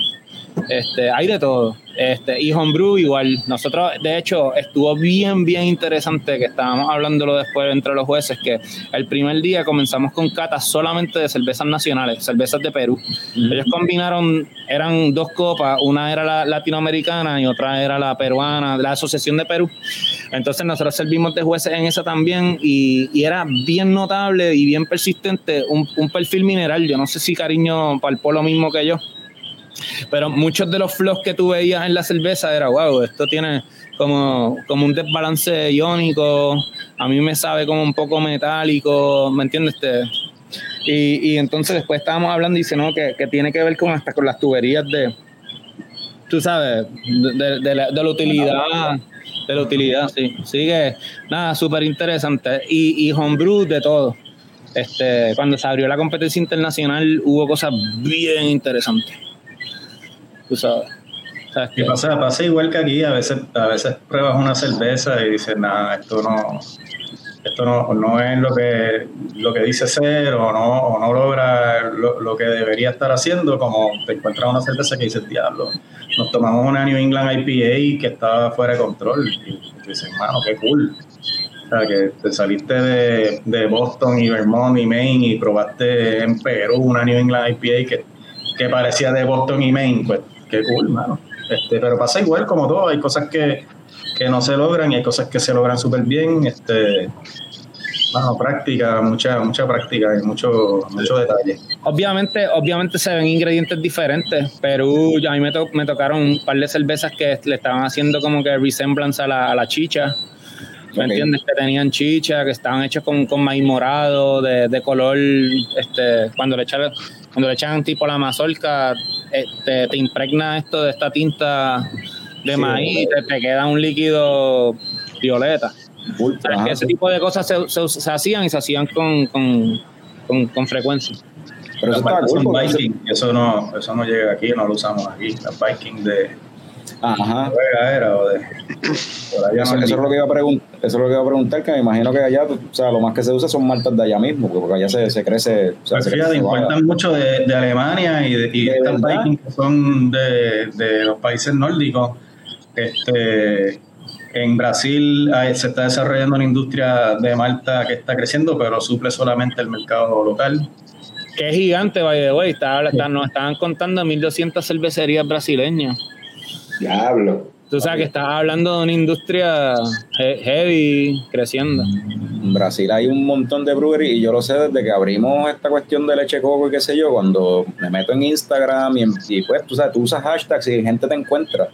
S5: Este, hay de todo. Este, y homebrew igual. Nosotros, de hecho, estuvo bien, bien interesante que estábamos hablándolo después entre los jueces, que el primer día comenzamos con catas solamente de cervezas nacionales, cervezas de Perú. Ellos combinaron, eran dos copas, una era la latinoamericana y otra era la peruana, la Asociación de Perú. Entonces nosotros servimos de jueces en esa también y, y era bien notable y bien persistente un, un perfil mineral. Yo no sé si cariño palpó lo mismo que yo pero muchos de los flows que tú veías en la cerveza era, wow, esto tiene como, como un desbalance iónico, a mí me sabe como un poco metálico, ¿me entiendes? Este, y, y, entonces después estábamos hablando y dice, no, que, que, tiene que ver con hasta con las tuberías de, tú sabes, de, de, la, de la, utilidad. De la utilidad, sí. Sigue, nada, súper interesante. Y, y homebrew de todo. Este, cuando se abrió la competencia internacional hubo cosas bien interesantes tú sabes.
S4: ¿Sabes y pasa, pasa igual que aquí, a veces, a veces pruebas una cerveza y dices, nada, esto no, esto no, no es lo que, lo que dice ser o no, o no logra lo, lo, que debería estar haciendo, como te encuentras una cerveza que dices, diablo, nos tomamos una New England IPA que estaba fuera de control y dices, mano, qué cool. O sea, que te saliste de, de Boston y Vermont y Maine y probaste en Perú una New England IPA que, que parecía de Boston y Maine, pues qué cool, mano. Este, pero pasa igual como todo, hay cosas que, que no se logran y hay cosas que se logran súper bien. Este, bueno, práctica, mucha, mucha práctica y mucho, mucho detalle.
S5: Obviamente, obviamente se ven ingredientes diferentes. Perú, a mí me, to, me tocaron un par de cervezas que le estaban haciendo como que resemblance a la, a la chicha. ¿Me okay. entiendes? Que tenían chicha, que estaban hechos con, con maíz morado, de, de color, este, cuando le echan cuando le echan tipo la mazorca, eh, te, impregna esto de esta tinta de sí, maíz, te, te, queda un líquido violeta. Ultra, o sea, que ese tipo de cosas se, se, se, hacían y se hacían con, con, con, con frecuencia.
S4: Pero eso, está cool, Viking, eso no, eso no llega aquí, no lo usamos aquí. Las Viking de,
S2: Ajá.
S4: Era, o de,
S2: eso, eso, es lo que iba a preguntar, eso es lo que iba a preguntar, que me imagino que allá, o sea, lo más que se usa son maltas de allá mismo, porque allá se, se crece. O sea,
S4: pues se fíjate, importan mucho de, de, Alemania y, de, y ¿De estas Vikings que son de, de los países nórdicos. Este, en Brasil se está desarrollando una industria de malta que está creciendo, pero suple solamente el mercado local.
S5: Que es gigante, by the way. Está, está, nos estaban contando 1.200 cervecerías brasileñas.
S1: Diablo.
S5: Tú sabes que estás hablando de una industria heavy creciendo.
S2: En Brasil hay un montón de breweries y yo lo sé desde que abrimos esta cuestión de leche coco y qué sé yo, cuando me meto en Instagram y, y pues tú sabes, tú usas hashtags y gente te encuentra.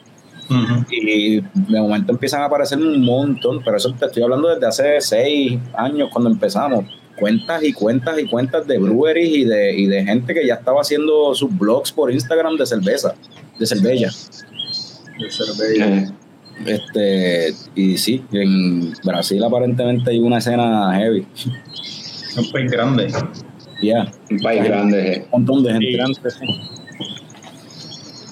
S2: Uh -huh. Y de momento empiezan a aparecer un montón, pero eso te estoy hablando desde hace seis años cuando empezamos. Cuentas y cuentas y cuentas de breweries y de, y de gente que ya estaba haciendo sus blogs por Instagram de cerveza, de cerveza
S4: de cerveza.
S2: Este, y sí, en Brasil aparentemente hay una escena heavy.
S4: Un país grande.
S2: Ya. Yeah.
S1: Un país grande.
S2: Un montón de gente. Grande, sí.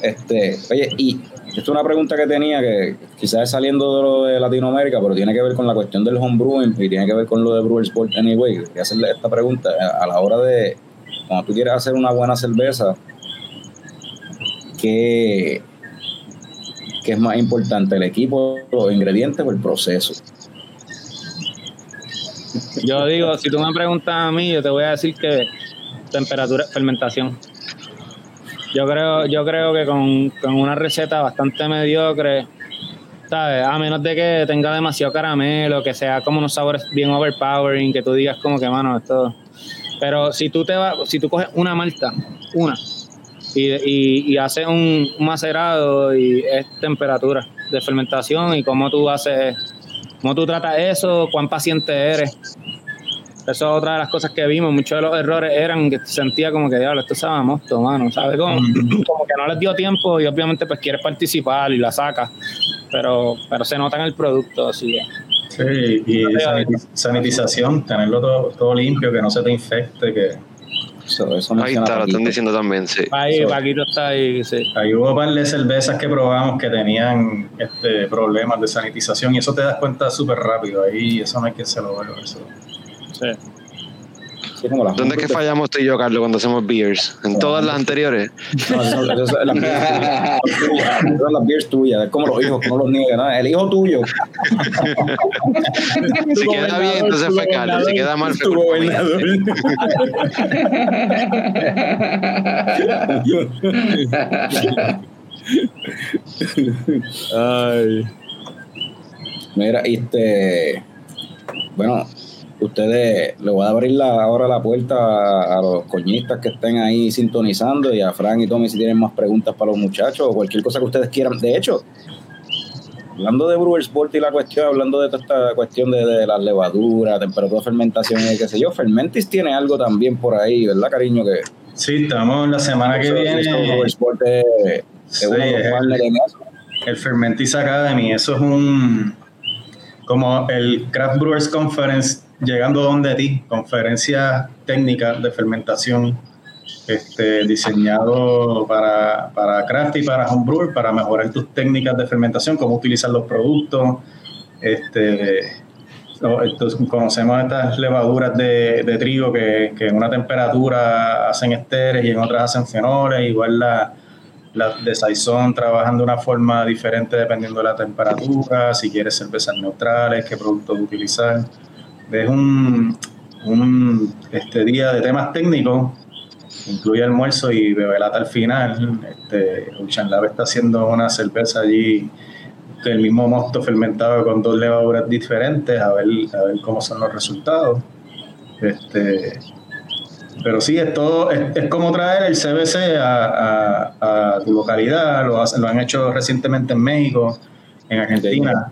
S2: Este, oye, y esto es una pregunta que tenía que quizás es saliendo de lo de Latinoamérica, pero tiene que ver con la cuestión del homebrewing y tiene que ver con lo de Brewer Sport Anyway. Quería hacerle esta pregunta. A la hora de, cuando tú quieres hacer una buena cerveza, ¿qué, ¿Qué es más importante, el equipo, los ingredientes o el proceso?
S5: Yo digo, si tú me preguntas a mí, yo te voy a decir que temperatura, fermentación. Yo creo, yo creo que con, con una receta bastante mediocre, ¿sabes? A menos de que tenga demasiado caramelo, que sea como unos sabores bien overpowering, que tú digas como que, mano, esto... Pero si tú te vas, si tú coges una malta, una, y, y, y haces un, macerado y es temperatura de fermentación y cómo tú haces, cómo tú tratas eso, cuán paciente eres. Eso es otra de las cosas que vimos. Muchos de los errores eran que sentía como que, diablo, esto sabe a mosto, mano, ¿sabes? Como, como, que no les dio tiempo y obviamente pues quieres participar y la sacas, pero, pero se nota en el producto, así que.
S4: Sí, y sanitización, tenerlo todo, todo limpio, que no se te infecte, que
S3: eso, eso ahí está, lo están diciendo también, sí.
S5: Ahí, Paquito está ahí, sí.
S4: Ahí hubo un par de cervezas que probamos que tenían este, problemas de sanitización y eso te das cuenta súper rápido. Ahí eso no hay que se lo. Eso.
S5: Sí.
S2: Sí, como las
S3: ¿Dónde es que fallamos tú y yo, Carlos, cuando hacemos beers? ¿En todas las anteriores?
S2: No, eso- eso es las beers tuyas. Esas son las beers tuyas. Es como los hijos, no los niegan. ¿no? El hijo tuyo.
S3: Si queda bien, entonces fue Carlos. Si queda mal, fue
S2: gobernador.
S5: Ay.
S2: Mira, este. Bueno, ustedes le voy a abrir la, ahora la puerta a, a los coñistas que estén ahí sintonizando y a Fran y Tommy si tienen más preguntas para los muchachos o cualquier cosa que ustedes quieran. De hecho, hablando de Brewers Sport y la cuestión, hablando de toda esta cuestión de, de las levaduras, temperatura de fermentación y qué sé yo, Fermentis tiene algo también por ahí, ¿verdad, cariño? Que
S4: Sí, estamos la semana que viene.
S2: Brewers
S4: Sí,
S2: de en eso.
S4: el Fermentis Academy, eso es un como el Craft Brewers Conference llegando donde ti, conferencias técnicas de fermentación este, diseñado para, para craft y para homebrewer, para mejorar tus técnicas de fermentación, cómo utilizar los productos. Este, entonces, conocemos estas levaduras de, de trigo que, que en una temperatura hacen esteres y en otras hacen fenoles, igual la, las de Saison trabajan de una forma diferente dependiendo de la temperatura, si quieres cervezas neutrales, qué productos utilizar. Es un, un este día de temas técnicos, incluye almuerzo y bebelata al final. Este, Ocean Lab está haciendo una cerveza allí que el mismo mosto fermentado con dos levaduras diferentes, a ver, a ver cómo son los resultados. Este, pero sí, es, todo, es, es como traer el CBC a, a- a tu localidad, lo, lo han hecho recientemente en México, en Argentina.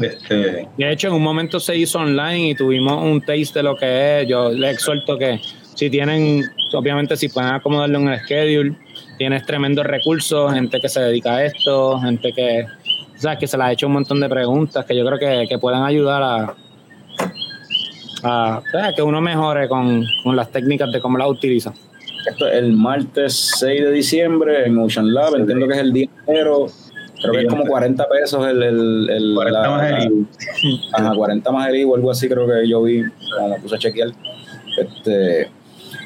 S4: Este,
S5: De hecho, en un momento se hizo online y tuvimos un taste de lo que es. Yo les exhorto que si tienen, obviamente si pueden acomodarlo en el schedule, tienes tremendos recursos, gente que se dedica a esto, gente que, o sea, que se les ha hecho un montón de preguntas que yo creo que, que pueden ayudar a, a que uno mejore con, con las técnicas de cómo las utiliza.
S2: Esto es el martes 6 de diciembre en Ocean Lab, entiendo que es el día entero. Creo que es como 40 pesos el... el, el
S4: 40
S2: la-
S4: más el IVU.
S2: Ajá, 40 más el IVU, algo así creo que yo vi, cuando me puse a chequear. Este,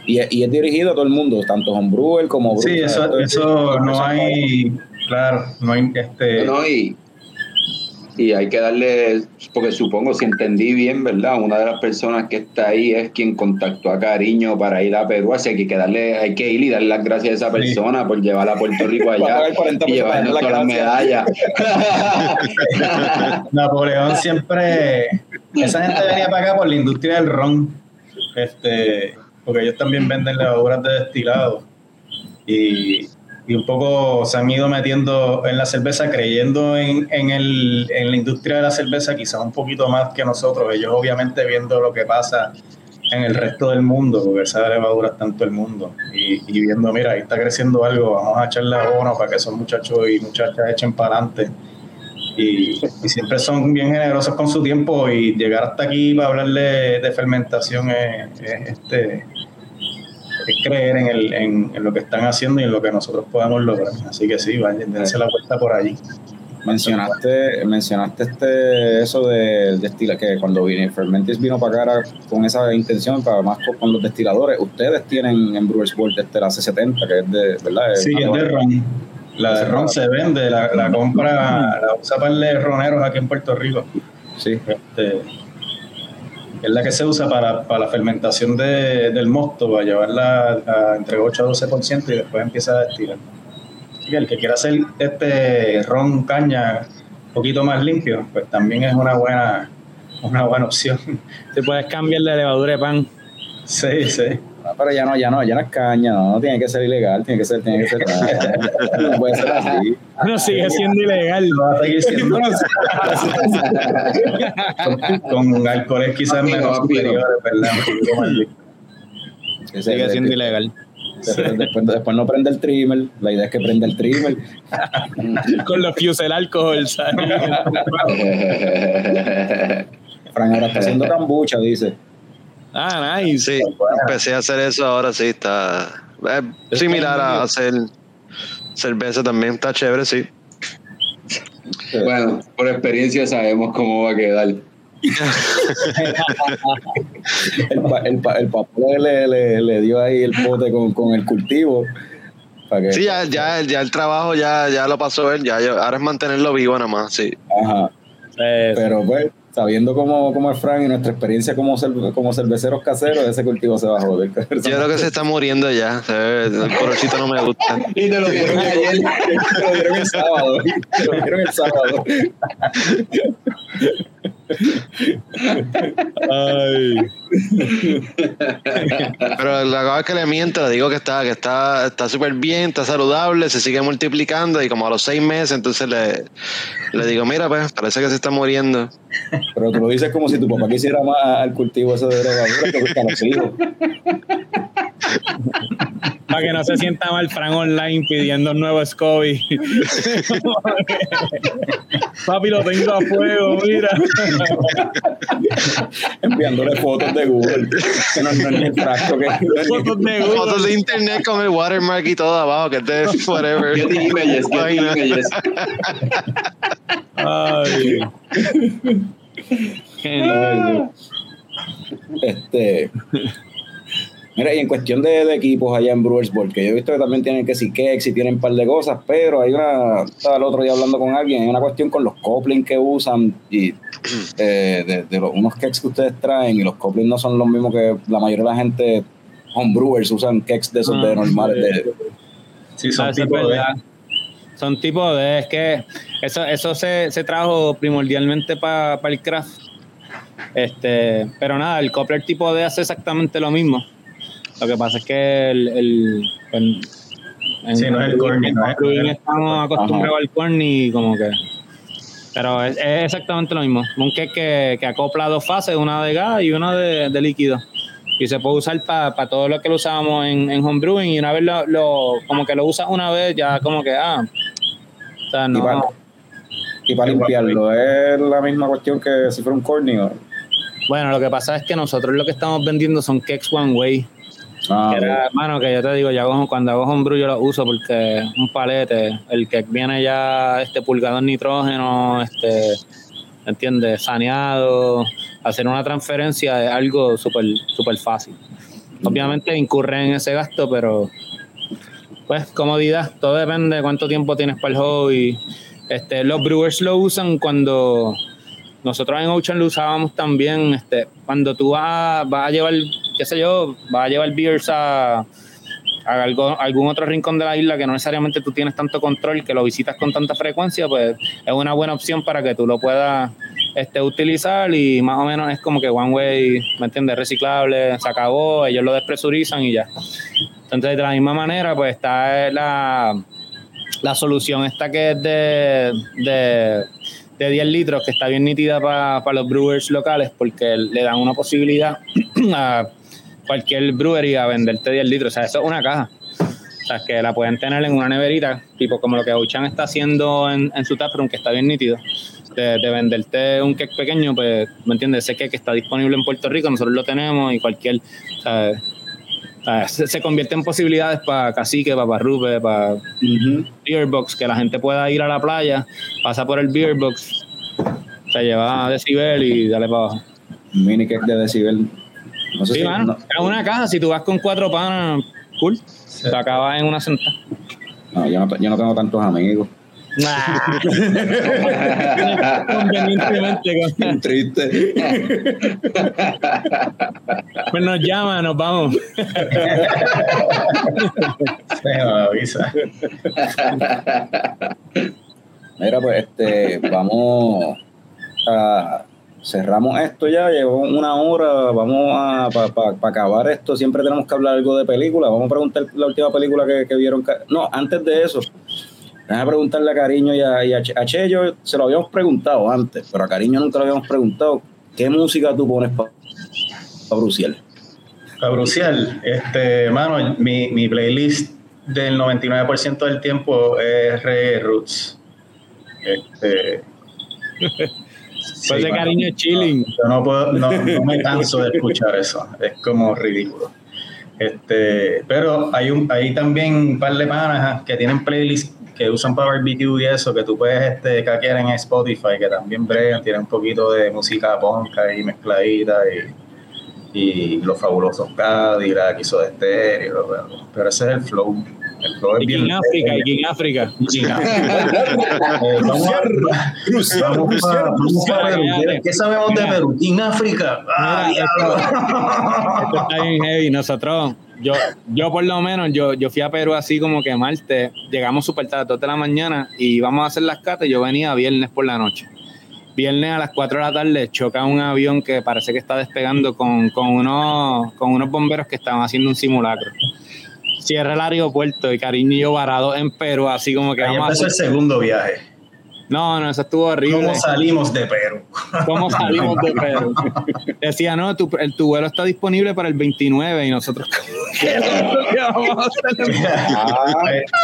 S2: y, y es dirigido a todo el mundo, tanto homebrewer como.
S4: Sí, eso,
S2: Esto es-
S4: eso no hay, claro, no hay, este,
S1: No, y, y hay que darle, porque supongo, si entendí bien, ¿verdad? Una de las personas que está ahí es quien contactó a Cariño para ir a Perú, así que hay que, darle, hay que ir y darle las gracias a esa persona por llevarla a Puerto Rico allá
S2: pagar 40
S1: y llevarnos todas las
S2: las
S1: medallas.
S4: Napoleón siempre, esa gente venía para acá por la industria del ron, este, porque ellos también venden levaduras de destilado y, y un poco se han ido metiendo en la cerveza creyendo en, en, el, en la industria de la cerveza quizás un poquito más que nosotros, ellos obviamente viendo lo que pasa en el resto del mundo, porque esa levadura está en todo el mundo y, y viendo, mira, ahí está creciendo algo, vamos a echarle abono para que esos muchachos y muchachas echen para adelante. Y, siempre son bien generosos con su tiempo y llegar hasta aquí para hablarle de fermentación es, es, este es creer en, el, en, en lo que están haciendo y en lo que nosotros podamos lograr. Así que sí, vayan, dense la vuelta por allí.
S2: Mencionaste, mencionaste este eso de destila que cuando vine Fermentis vino para acá era con esa intención para más con, con los destiladores. Ustedes tienen en Brewers World este la C70 que es de verdad.
S4: Sí, es de ron. La de ron se vende, la, la compra, la usa para de roneros aquí en Puerto Rico.
S2: Sí.
S4: Este, es la que se usa para, para la fermentación de, del mosto, para llevarla a entre 8 a 12% y después empieza a destilar. Así que el que quiera hacer este ron caña un poquito más limpio, pues también es una buena, una buena opción.
S5: Si puedes cambiar de levadura de pan.
S4: Sí, sí.
S2: No, pero ya no, ya no, ya no es caña, no, no tiene que ser ilegal, tiene que ser, tiene que ser. no puede ser así.
S5: No sigue siendo ilegal.
S4: Va a seguir siendo con, con alcoholes quizás menos superiores, ¿verdad?
S2: Sí,
S5: Sigue siendo ilegal.
S2: Después, después, después no prende el trimmer, la idea es que prenda el trimmer.
S5: Con los fuse el alcohol, ¿sabes?
S2: Fran ahora está haciendo cambucha, dice.
S5: Ah, nice.
S3: Sí, empecé a hacer eso ahora, sí, está es similar a hacer cerveza también, está chévere, sí.
S1: bueno, por experiencia sabemos cómo va a quedar.
S2: el, el, el papá le, le, le, dio ahí el pote con, con el cultivo.
S3: sí, ya, ya, ya, el trabajo ya, ya lo pasó él, ya, ahora es mantenerlo vivo nada más, sí.
S2: Ajá. Pero pues, sabiendo cómo, cómo es Frank y nuestra experiencia como, como cerveceros caseros, ese cultivo se va a joder. Yo
S3: creo que se está muriendo ya. El colorcito no me gusta.
S2: y te lo dieron ayer. te lo dieron el sábado. Te lo dieron el sábado.
S3: Ay. Pero la cosa es que le miento, le digo que está que está está súper bien, está saludable, se sigue multiplicando y como a los seis meses entonces le, le digo, mira pues, parece que se está muriendo.
S2: Pero tú lo dices como si tu papá quisiera más al cultivo ese de drogadura que a los hijos.
S5: Para que no se sienta mal Frank online pidiendo un nuevo SCOBY. Papi, lo tengo a fuego, mira.
S2: Enviándole fotos de Google. Que no, no el frasco que
S3: fotos de Google. Fotos de internet con el watermark y todo abajo, que es de whatever.
S1: Get the images, get the images.
S5: Ay.
S2: Este. Mira, y en cuestión de, equipos allá en Brewers porque yo he visto que también tienen que si Kex y tienen un par de cosas, pero hay una, estaba el otro día hablando con alguien, hay una cuestión con los couplings que usan y eh, de, los, unos Kex que ustedes traen y los couplings no son los mismos que la mayoría de la gente, homebrewers usan Kex de esos de ah, normales. De,
S5: sí, son tipo de... Son tipo de, es que eso, eso se, se trajo primordialmente para el craft. Este, pero nada, el coupler tipo D hace exactamente lo mismo. Lo que pasa es que el, el,
S4: el sí, no es el corny, no
S5: es, estamos acostumbrados al corny como que pero es, exactamente lo mismo. Un que, que acopla dos fases, una de gas y una de, de líquido. Y se puede usar para todo lo que lo usábamos en, en homebrewing. Y una vez lo, lo, como que lo usas una vez, ya como que, ah, o sea, no.
S2: Y para, limpiarlo, ¿es la misma cuestión que si fuera un corny?
S5: Bueno, lo que pasa es que nosotros lo que estamos vendiendo son cakes one way. Ah, hermano, que yo te digo, ya cuando hago homebrew yo lo uso porque un palete, el que viene ya este pulgador nitrógeno, este, ¿entiendes? Saneado, hacer una transferencia es algo súper super fácil. Obviamente incurre en ese gasto, pero pues comodidad, todo depende de cuánto tiempo tienes para el hobby. Este, los brewers lo usan cuando nosotros en Ocean lo usábamos también, este, cuando tú vas, vas a llevar, qué sé yo, vas a llevar beers a, a algún otro rincón de la isla que no necesariamente tú tienes tanto control, que lo visitas con tanta frecuencia, pues es una buena opción para que tú lo puedas este, utilizar y más o menos es como que one way, ¿me entiendes? Reciclable, se acabó, ellos lo despresurizan y ya. Entonces, de la misma manera, pues está la, la solución esta que es de, de de 10 litros que está bien nítida para los brewers locales porque le dan una posibilidad a cualquier brewery a venderte 10 litros. O sea, eso es una caja. O sea, que la pueden tener en una neverita, tipo como lo que Ochan está haciendo en, en su taproom, que está bien nítido. De, venderte un cake pequeño, pues, ¿me entiendes? Ese cake está disponible en Puerto Rico, nosotros lo tenemos y cualquier. Se, convierte en posibilidades para cacique, para barrupe, para beer box, que la gente pueda ir a la playa, pasa por el beer box, se lleva a decibel y dale para abajo.
S2: Mini cake de decibel.
S5: No sé sí, mano, es una caja, si tú vas con cuatro panas, cool, te acabas en una sentada.
S2: No, yo no, yo no tengo tantos amigos.
S5: Convenientemente.
S2: Triste.
S5: Pues nos llama, nos vamos.
S4: Se avisa.
S2: Mira, pues este, vamos a cerramos esto ya, llevó una hora, vamos a para acabar esto, siempre tenemos que hablar algo de película, vamos a preguntar la última película que, que vieron. No, antes de eso, Déjame preguntarle a Cariño y a, y a, Cheyo, se lo habíamos preguntado antes, pero a Cariño nunca lo habíamos preguntado. ¿Qué música tú pones para pa Brucial?
S4: Para Brucial, este, mano, mi, mi playlist del 99% del tiempo es reggae roots. Este,
S5: pues de cariño chilling.
S4: Yo no, puedo, no, no, me canso de escuchar eso. Es como ridículo. Este, pero hay un, hay también un par de panas que tienen playlists que usan para barbecue y eso, que tú puedes este, caquear en Spotify, que también bregan, tienen un poquito de música ponca y mezcladita y y los fabulosos Cadillac, hizo de estéreo, pero, pero ese es el flow. El flow es
S5: Y
S4: bien
S5: en África, y en África.
S4: ¿Qué- ¿Qué sabemos de. Perú? King África. Ah.
S5: Esto está bien heavy. Nosotros, yo, yo por lo menos, yo, yo fui a Perú así como que martes, llegamos súper tarde, a las 2 de la mañana, y íbamos a hacer las catas. Yo venía viernes por la noche. Viernes a las 4 de la tarde choca un avión que parece que está despegando con, con, unos, con unos bomberos que estaban haciendo un simulacro. Cierra el aeropuerto y cariño y yo varado en Perú, así como que
S4: Ahí
S5: vamos a
S4: empezó el
S5: hacer-
S4: segundo viaje.
S5: No, no, eso estuvo horrible.
S4: ¿Cómo salimos de Perú?
S5: ¿Cómo salimos de Perú? Decía, no, tu, el, tu vuelo está disponible para el 29 y nosotros...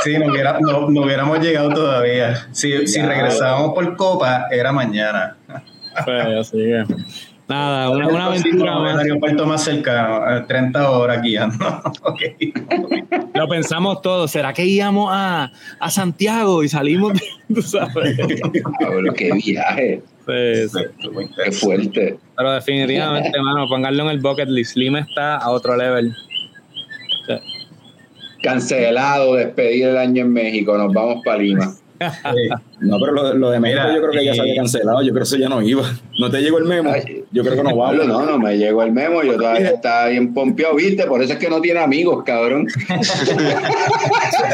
S4: Sí, no, hubiera- no- no hubiéramos llegado todavía. Si, si regresábamos por Copa, era mañana.
S5: Pues, así que, nada, una, una aventura
S4: El
S5: más.
S4: aeropuerto más cercano, eh, 30 horas guiando. Ok.
S5: Lo pensamos todos. ¿Será que íbamos a, a Santiago y salimos? de- tú sabes.
S1: Cabrón, qué viaje,
S5: Sí, sí.
S4: Estuvo
S1: qué fuerte.
S5: Pero definitivamente, mano, pónganlo en el bucket list. Lima está a otro level. Sí.
S1: Cancelado, despedir el año en México, nos vamos para Lima.
S4: Sí.
S2: No, pero lo, lo de México
S4: Mira,
S2: yo creo que ya se había cancelado. Yo creo que eso ya no iba. ¿No te llegó el memo?
S1: Ay.
S2: Yo creo que no va.
S1: Pablo, no, no me llegó el memo, yo todavía estaba bien pompeado, ¿viste? Por eso es que no tiene amigos, cabrón.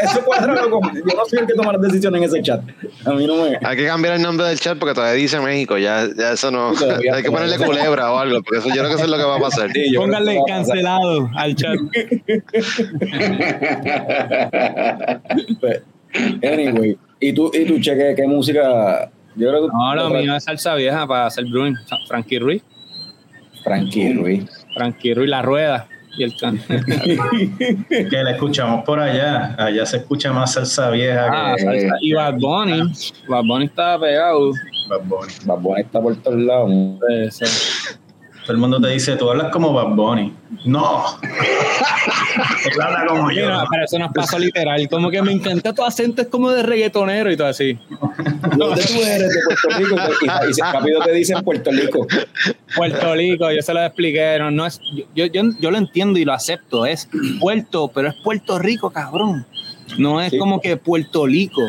S2: Eso cuadra con- Yo no soy el que toma las decisiones en ese chat. A mí no me.
S3: Hay que cambiar el nombre del chat porque todavía dice México. Ya, ya eso no.
S2: Sí,
S3: Hay que ponerle culebra o algo, porque eso, yo creo que eso es lo que va a pasar.
S2: Sí,
S5: Pónganle cancelado al chat.
S2: Pues, Anyway. ¿Y tú, y tú cheque qué música? Yo creo que
S5: No, lo mío es salsa vieja para hacer brewing. Frankie Ruiz.
S2: Frankie Ruiz.
S5: Frankie Ruiz, la rueda y el can.
S4: Que la escuchamos por allá. Allá se escucha más salsa vieja
S5: Ah,
S4: que
S5: salsa. Y Bad Bunny. Bad Bunny estaba pegado.
S4: Bad Bunny.
S2: Bad Bunny está por todos lados.
S5: Sí, sí.
S4: Todo el mundo te dice, tú hablas como Bad Bunny. No. Él habla como yo.
S5: Mira, pero eso no es paso literal. Como que me encanta tu acento, es como de reggaetonero y todo así.
S2: ¿Dónde tú eres? De Puerto Rico. Y, y rápido te dicen Puerto Rico.
S5: Puerto Rico, yo se lo expliqué. No, no es, yo, yo, yo lo entiendo y lo acepto. Es Puerto, pero es Puerto Rico, cabrón. No es
S2: Sí.
S5: como que Puerto Rico.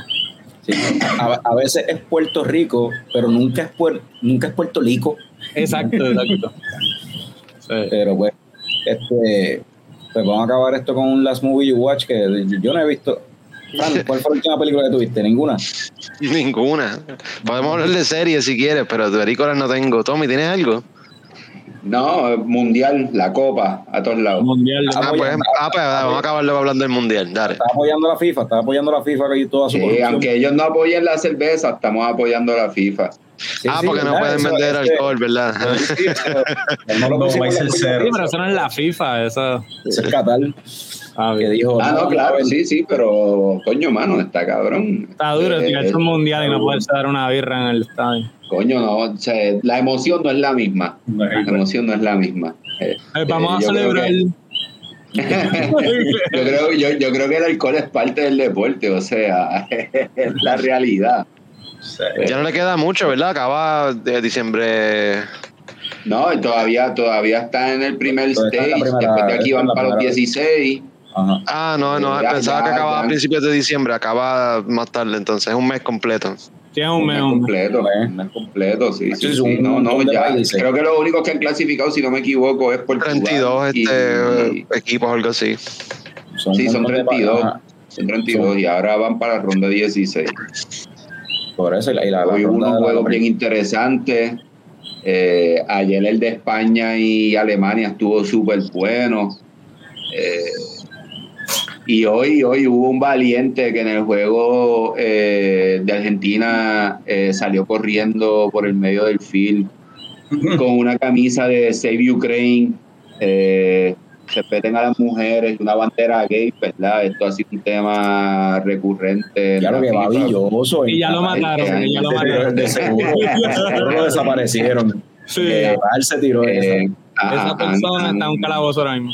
S2: Sí. A, a veces es Puerto Rico, pero nunca es, puer- nunca es Puerto Rico.
S5: Exacto, exacto. Sí.
S2: Pero pues, este, pues vamos a acabar esto con un Last Movie You Watch que yo no he visto. ¿Cuál fue la última película que tuviste? ¿Ninguna?
S3: Ninguna. Podemos hablar de series si quieres, pero de películas no tengo. Tommy, ¿tienes algo?
S1: No, mundial, la copa, a todos lados.
S5: Mundial.
S2: Ah,
S3: pues, ah, pues vamos a acabarlo hablando del mundial. Dale.
S2: Estaba apoyando a la FIFA, estaba apoyando a la FIFA y toda su
S1: Sí, aunque ellos no apoyen la cerveza, estamos apoyando a la FIFA.
S2: Sí,
S3: ah,
S2: sí,
S3: porque no pueden
S2: Eso-
S3: vender
S2: ese-
S3: alcohol, ¿verdad?
S2: Sí, eso- no lo
S4: el
S2: la-
S4: cero.
S5: Sí, pero eso no es la FIFA, eso.
S2: Ese es Qatar,
S5: Ah,
S2: que dijo.
S1: Ah, no, claro, sí, sí, pero coño, mano, está cabrón.
S5: Está duro
S1: Eh,
S5: tirarse un mundial y no poderse dar una birra en el estadio.
S1: Coño, no, o sea, la emoción no es la misma.
S4: No es
S1: La emoción no es la misma. Eh,
S5: Eh, vamos
S1: eh,
S5: a celebrar.
S1: que- yo, creo, yo, yo creo que el alcohol es parte del deporte, o sea, es la realidad.
S4: Sí.
S3: Ya no le queda mucho, ¿verdad? Acaba de diciembre.
S1: No, y todavía, todavía está en el primer stage,
S2: primera-
S1: después de aquí van para los
S2: primera-
S1: 16.
S2: Ajá.
S3: Ah, no, no,
S1: Ya,
S3: pensaba
S1: ya,
S3: que acababa
S1: ya.
S3: a principios de diciembre, acaba más tarde, entonces es un mes completo.
S5: Tiene un
S1: Un
S5: mes,
S1: mes
S5: un mes.
S1: completo, un mes completo, sí,
S2: Sí,
S1: sí, sí,
S2: un
S1: no, no, ya,
S2: países.
S1: creo que los únicos que han clasificado, si no me equivoco, es Portugal.
S3: 32
S1: y-
S3: este,
S1: y-
S3: equipos o algo así.
S2: Son
S1: sí, son
S2: montón de
S1: 32,
S2: pa- ajá.
S1: son 32 y ahora van para la ronda 16.
S2: Por eso, y la, y la, la
S1: Hoy unos juegos bien interesantes. Eh, ayer el de España y Alemania estuvo súper bueno. Eh, y hoy, hoy hubo un valiente que en el juego eh, de Argentina eh, salió corriendo por el medio del field con una camisa de Save Ukraine. Respeten a las mujeres, una bandera gay, ¿verdad? Esto ha sido un tema recurrente. en
S2: Claro
S1: la
S2: que
S1: FIFA.
S2: babilloso.
S5: Y ya lo mataron, y ya lo mataron.
S2: de seguro, lo desaparecieron.
S5: Sí.
S2: Eh, se tiró
S1: Eh,
S2: esa.
S1: ah,
S5: Esa persona
S1: han-
S5: está en un calabozo ahora mismo.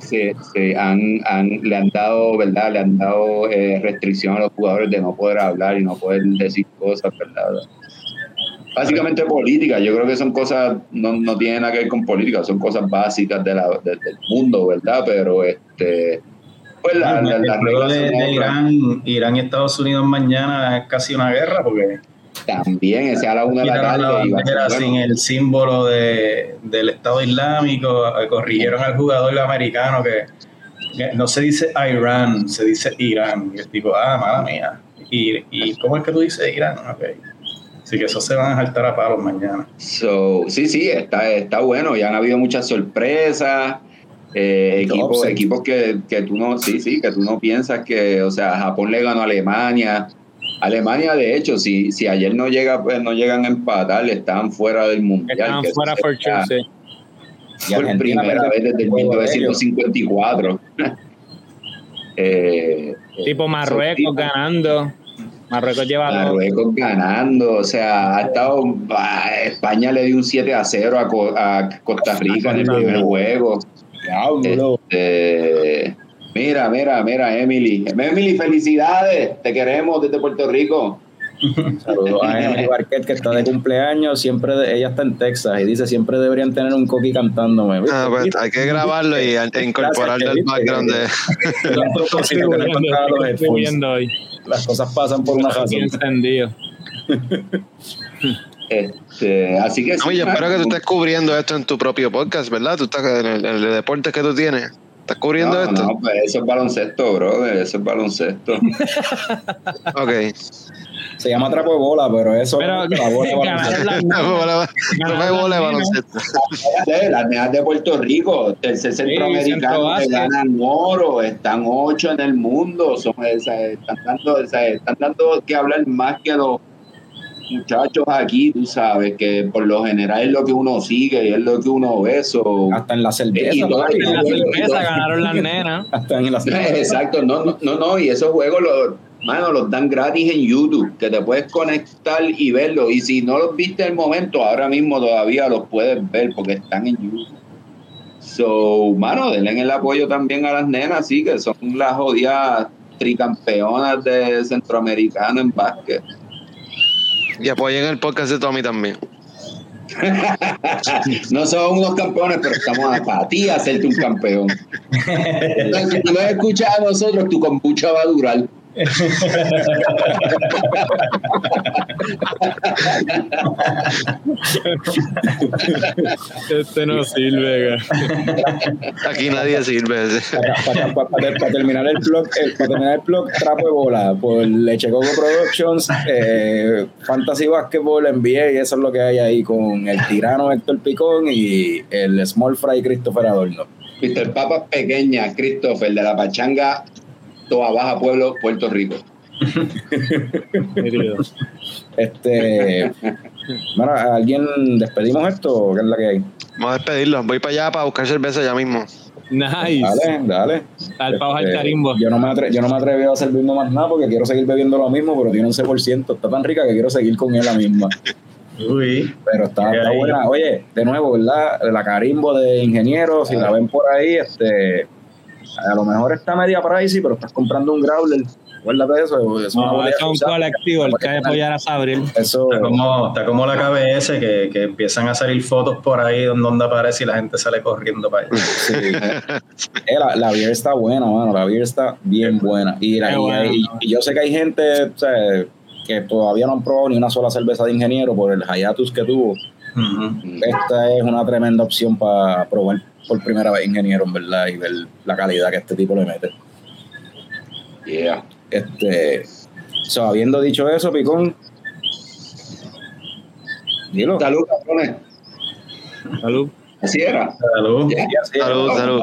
S1: Sí, sí, han, han- le han dado, ¿verdad? Le han dado eh, restricción a los jugadores de no poder hablar y no poder decir cosas, ¿verdad? Básicamente política. Yo creo que son cosas, no, no tienen nada que ver con política, son cosas básicas de la, del mundo, ¿verdad? Pero este. Pues la,
S4: de, de. Irán, Irán y Estados Unidos mañana es casi una guerra porque
S1: También, ese a la una de la tarde.
S4: sin el símbolo de, del Estado Islámico, eh, corrigieron al jugador americano que, que no se dice Irán, se dice Irán. Y el tipo, ah, mala mía. ¿Y, y cómo es que tú dices Irán? Ok. Así que eso se van a saltar a palos mañana.
S1: So, sí, sí, está, está bueno. Ya han habido muchas sorpresas. eh, equipos, equipos que, que tú no, sí, sí, que tú no piensas que, o sea, Japón le ganó a Alemania. Alemania, de hecho, si, si ayer no llega, pues, no llegan a empatar, estaban fuera del mundial. Que eso
S5: fuera sí.
S2: Y
S1: Por primera vez desde el
S2: el juego de ellos.
S1: 1954. eh,
S5: Tipo Marruecos
S1: so, sí,
S5: ganando. Marruecos lleva dos.
S1: Marruecos ganando, o sea, ha estado. ah, España le dio un 7 a 0 a, Co- a Costa Rica en el primer juego. Este, mira, mira, mira, Emily. Emily, felicidades. Te queremos desde Puerto Rico.
S2: Saludos a Emily Barquet que está de cumpleaños. Siempre de- ella está en Texas y dice siempre deberían tener un coqui cantándome. ¿Viste?
S3: Ah, pues, hay que grabarlo y incorporarlo al background de.
S2: Las cosas pasan por una razón.
S5: encendido.
S1: Este, así que.
S3: No,
S1: sí,
S3: yo espero que tú estés cubriendo esto en tu propio podcast, ¿verdad? Tú estás en el, en el de deportes que tú tienes. ¿Estás cubriendo
S1: no,
S3: esto?
S1: no, pues eso es baloncesto, brother. Eso es baloncesto.
S3: Ok.
S2: Se llama trapo de bola, pero eso
S5: Pero
S2: la bola de baloncesto.
S5: las
S3: No
S5: nenas.
S3: de baloncesto.
S1: de las nenas de Puerto Rico, tercer centroamericano que
S5: centro
S1: ganan oro, están ocho en el mundo, son, esa- están, dando, esa- están dando que hablar más que los muchachos aquí, tú sabes, que por lo general es lo que uno sigue y es lo que uno ve. so-
S2: Hasta en la cerveza.
S1: Y todo-
S2: papi.
S5: En la cerveza ganaron las nenas.
S2: Hasta en la cerveza.
S1: Exacto, no, no, no, no, y esos juegos los, mano, los dan gratis en YouTube, que te puedes conectar y verlos. Y si no los viste en el momento, ahora mismo todavía los puedes ver porque están en YouTube. So, mano, denle el apoyo también a las nenas, sí, que son las jodidas tricampeonas de centroamericano en básquet.
S3: Y apoyen el podcast de Tommy también.
S1: No son unos campeones, pero estamos a, para ti hacerte un campeón. Entonces, si tú nos escuchas a nosotros, tu kombucha va a durar.
S5: Este no sirve.
S3: Aquí nadie sirve.
S2: para, para- para- para terminar el blog, el- para terminar el blog trapo de bola por Leche Coco Productions, eh, Fantasy Basketball, NBA y eso es lo que hay ahí con el tirano Héctor Picón y el Small Fry Christopher Adorno.
S1: Mr. Papas Pequeña, Christopher, de la Pachanga, Toa Baja Pueblo, Puerto Rico.
S2: Este, bueno, ¿alguien despedimos esto? o ¿Qué es la que hay?
S3: Vamos a despedirlo. Voy para allá para buscar cerveza ya mismo.
S5: Nice.
S2: Dale, dale.
S5: Al pavo al
S2: Este,
S5: carimbo.
S2: Yo no me atre- yo no me atreví a servirme más nada porque quiero seguir bebiendo lo mismo, pero tiene 11%. Está tan rica que quiero seguir con ella misma.
S4: Uy,
S2: Pero está, está buena. Oye, de nuevo, ¿verdad? La carimbo de ingenieros, si la ven por ahí, este a lo mejor está media pricey, pero estás comprando un growler. Acuérdate de eso. Es
S5: No, eso es un colectivo, el que hay que apoyar a Sabril.
S2: Eso,
S4: está como, está como la KBS que, que empiezan a salir fotos por ahí donde, donde aparece y la gente sale corriendo para allá.
S2: sí. Eh, la, la beer está buena, mano. La beer está bien buena. Y, la-
S5: bueno.
S2: y- y yo sé que hay gente o sea, que todavía no han probado ni una sola cerveza de ingeniero por el hiatus que tuvo. Esta es una tremenda opción para probar por primera vez ingeniero, en verdad, y ver la calidad que este tipo le mete.
S1: Yeah.
S2: Este, so, habiendo dicho eso, Picón, dilo.
S1: Salud, cabrones.
S5: Salud.
S1: Así era.
S4: Salud.
S1: Yeah.
S2: Sí,
S3: Salud,
S2: sí.
S3: salud.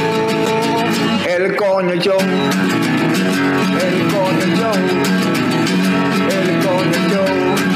S6: El coño Coñollón. El coño Coñollón. El coño Coñollón.